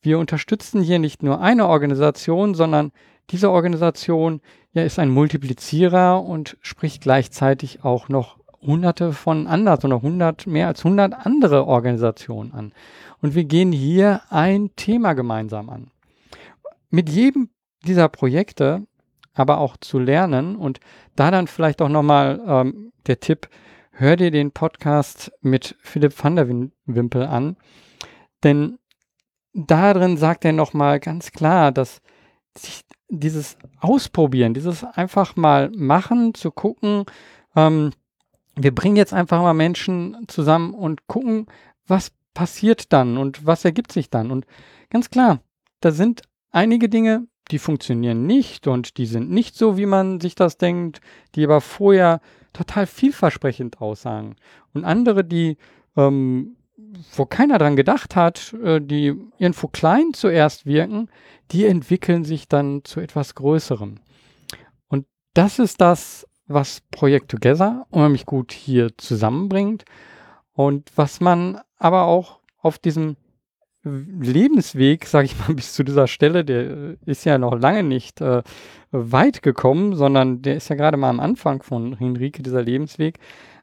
wir unterstützen hier nicht nur eine Organisation, sondern diese Organisation ja, ist ein Multiplizierer und spricht gleichzeitig auch noch hunderte von anderen oder hundert, mehr als hundert andere Organisationen an. Und wir gehen hier ein Thema gemeinsam an. Mit jedem dieser Projekte aber auch zu lernen und da dann vielleicht auch nochmal ähm, der Tipp, hör dir den Podcast mit Philipp van der Wimpel an, denn darin sagt er nochmal ganz klar, dass sich dieses Ausprobieren, dieses einfach mal machen, zu gucken, ähm, wir bringen jetzt einfach mal Menschen zusammen und gucken, was passiert dann und was ergibt sich dann. Und ganz klar, da sind einige Dinge, die funktionieren nicht und die sind nicht so, wie man sich das denkt, die aber vorher total vielversprechend aussagen. Und andere, die ähm, wo keiner dran gedacht hat, äh, die irgendwo klein zuerst wirken, die entwickeln sich dann zu etwas Größerem. Und das ist das, was Projekt Together unheimlich gut hier zusammenbringt und was man aber auch auf diesem Lebensweg, sage ich mal, bis zu dieser Stelle, der ist ja noch lange nicht äh, weit gekommen, sondern der ist ja gerade mal am Anfang von Henrike, dieser Lebensweg.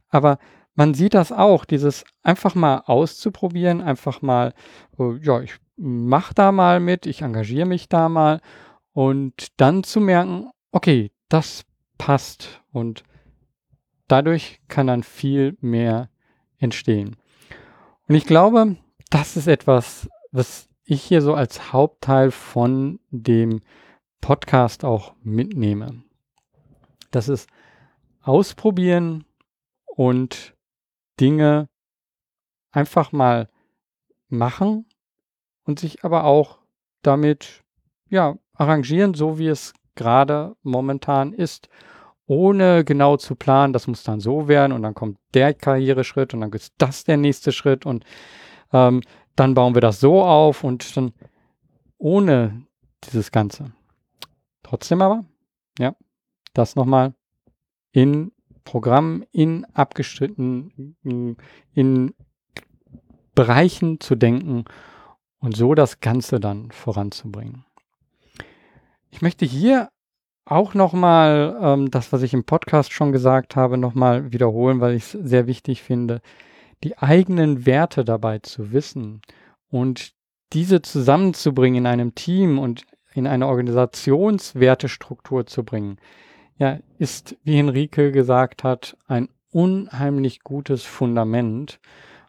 Aber man sieht das auch, dieses einfach mal auszuprobieren, einfach mal, äh, ja, ich mache da mal mit, ich engagiere mich da mal und dann zu merken, okay, das passt und dadurch kann dann viel mehr entstehen. Und ich glaube, das ist etwas, was ich hier so als Hauptteil von dem Podcast auch mitnehme. Das ist ausprobieren und Dinge einfach mal machen und sich aber auch damit ja arrangieren, so wie es gerade momentan ist, ohne genau zu planen, das muss dann so werden und dann kommt der Karriereschritt und dann ist das der nächste Schritt und ähm, dann bauen wir das so auf und dann ohne dieses Ganze. Trotzdem aber, ja, das nochmal in Programm in abgestrittenen, in Bereichen zu denken und so das Ganze dann voranzubringen. Ich möchte hier auch nochmal ähm, das, was ich im Podcast schon gesagt habe, nochmal wiederholen, weil ich es sehr wichtig finde, die eigenen Werte dabei zu wissen und diese zusammenzubringen in einem Team und in eine Organisationswertestruktur zu bringen, ja, ist, wie Henrike gesagt hat, ein unheimlich gutes Fundament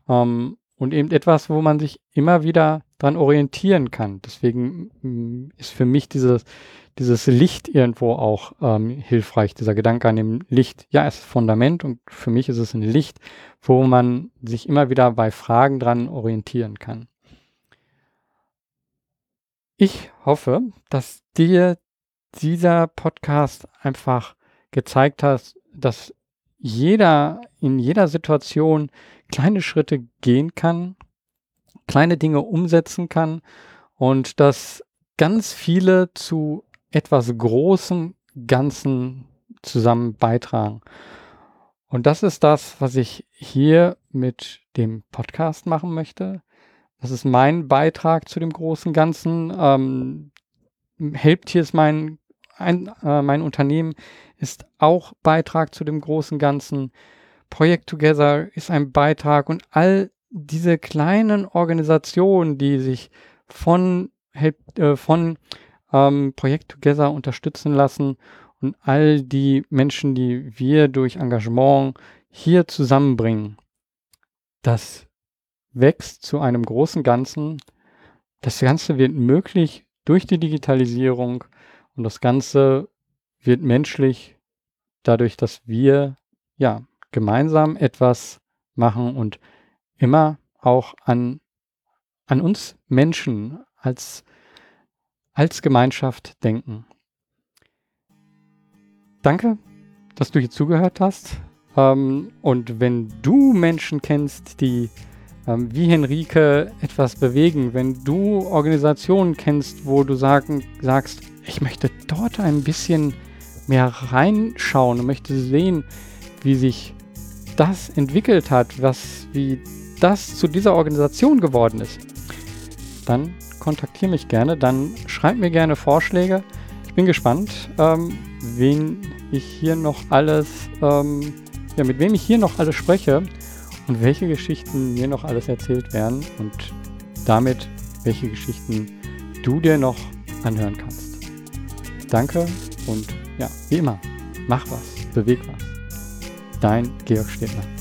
ähm, und eben etwas, wo man sich immer wieder dran orientieren kann. Deswegen mm, ist für mich dieses, dieses Licht irgendwo auch ähm, hilfreich, dieser Gedanke an dem Licht. Ja, es ist Fundament und für mich ist es ein Licht, wo man sich immer wieder bei Fragen dran orientieren kann. Ich hoffe, dass dir dieser Podcast einfach gezeigt hat, dass jeder in jeder Situation kleine Schritte gehen kann, kleine Dinge umsetzen kann und dass ganz viele zu etwas großen Ganzen zusammen beitragen. Und das ist das, was ich hier mit dem Podcast machen möchte. Das ist mein Beitrag zu dem großen Ganzen. Ähm, Helptier ist mein, ein, äh, mein Unternehmen, ist auch Beitrag zu dem großen Ganzen. Project Together ist ein Beitrag und all diese kleinen Organisationen, die sich von, äh, von ähm, Projekt Together unterstützen lassen und all die Menschen, die wir durch Engagement hier zusammenbringen, das wächst zu einem großen Ganzen. Das Ganze wird möglich durch die Digitalisierung und das Ganze wird menschlich dadurch, dass wir ja gemeinsam etwas machen und immer auch an, an uns Menschen als, als Gemeinschaft denken. Danke, dass du hier zugehört hast. Ähm, und wenn du Menschen kennst, die ähm, wie Henrike etwas bewegen, wenn du Organisationen kennst, wo du sagen, sagst, ich möchte dort ein bisschen mehr reinschauen und möchte sehen, wie sich das entwickelt hat, was, wie das zu dieser Organisation geworden ist, dann kontaktiere mich gerne, dann schreib mir gerne Vorschläge. Ich bin gespannt, ähm, wen ich hier noch alles, ähm, ja, mit wem ich hier noch alles spreche und welche Geschichten mir noch alles erzählt werden und damit welche Geschichten du dir noch anhören kannst. Danke und ja, wie immer, mach was, beweg was. Dein Georg Stedtler.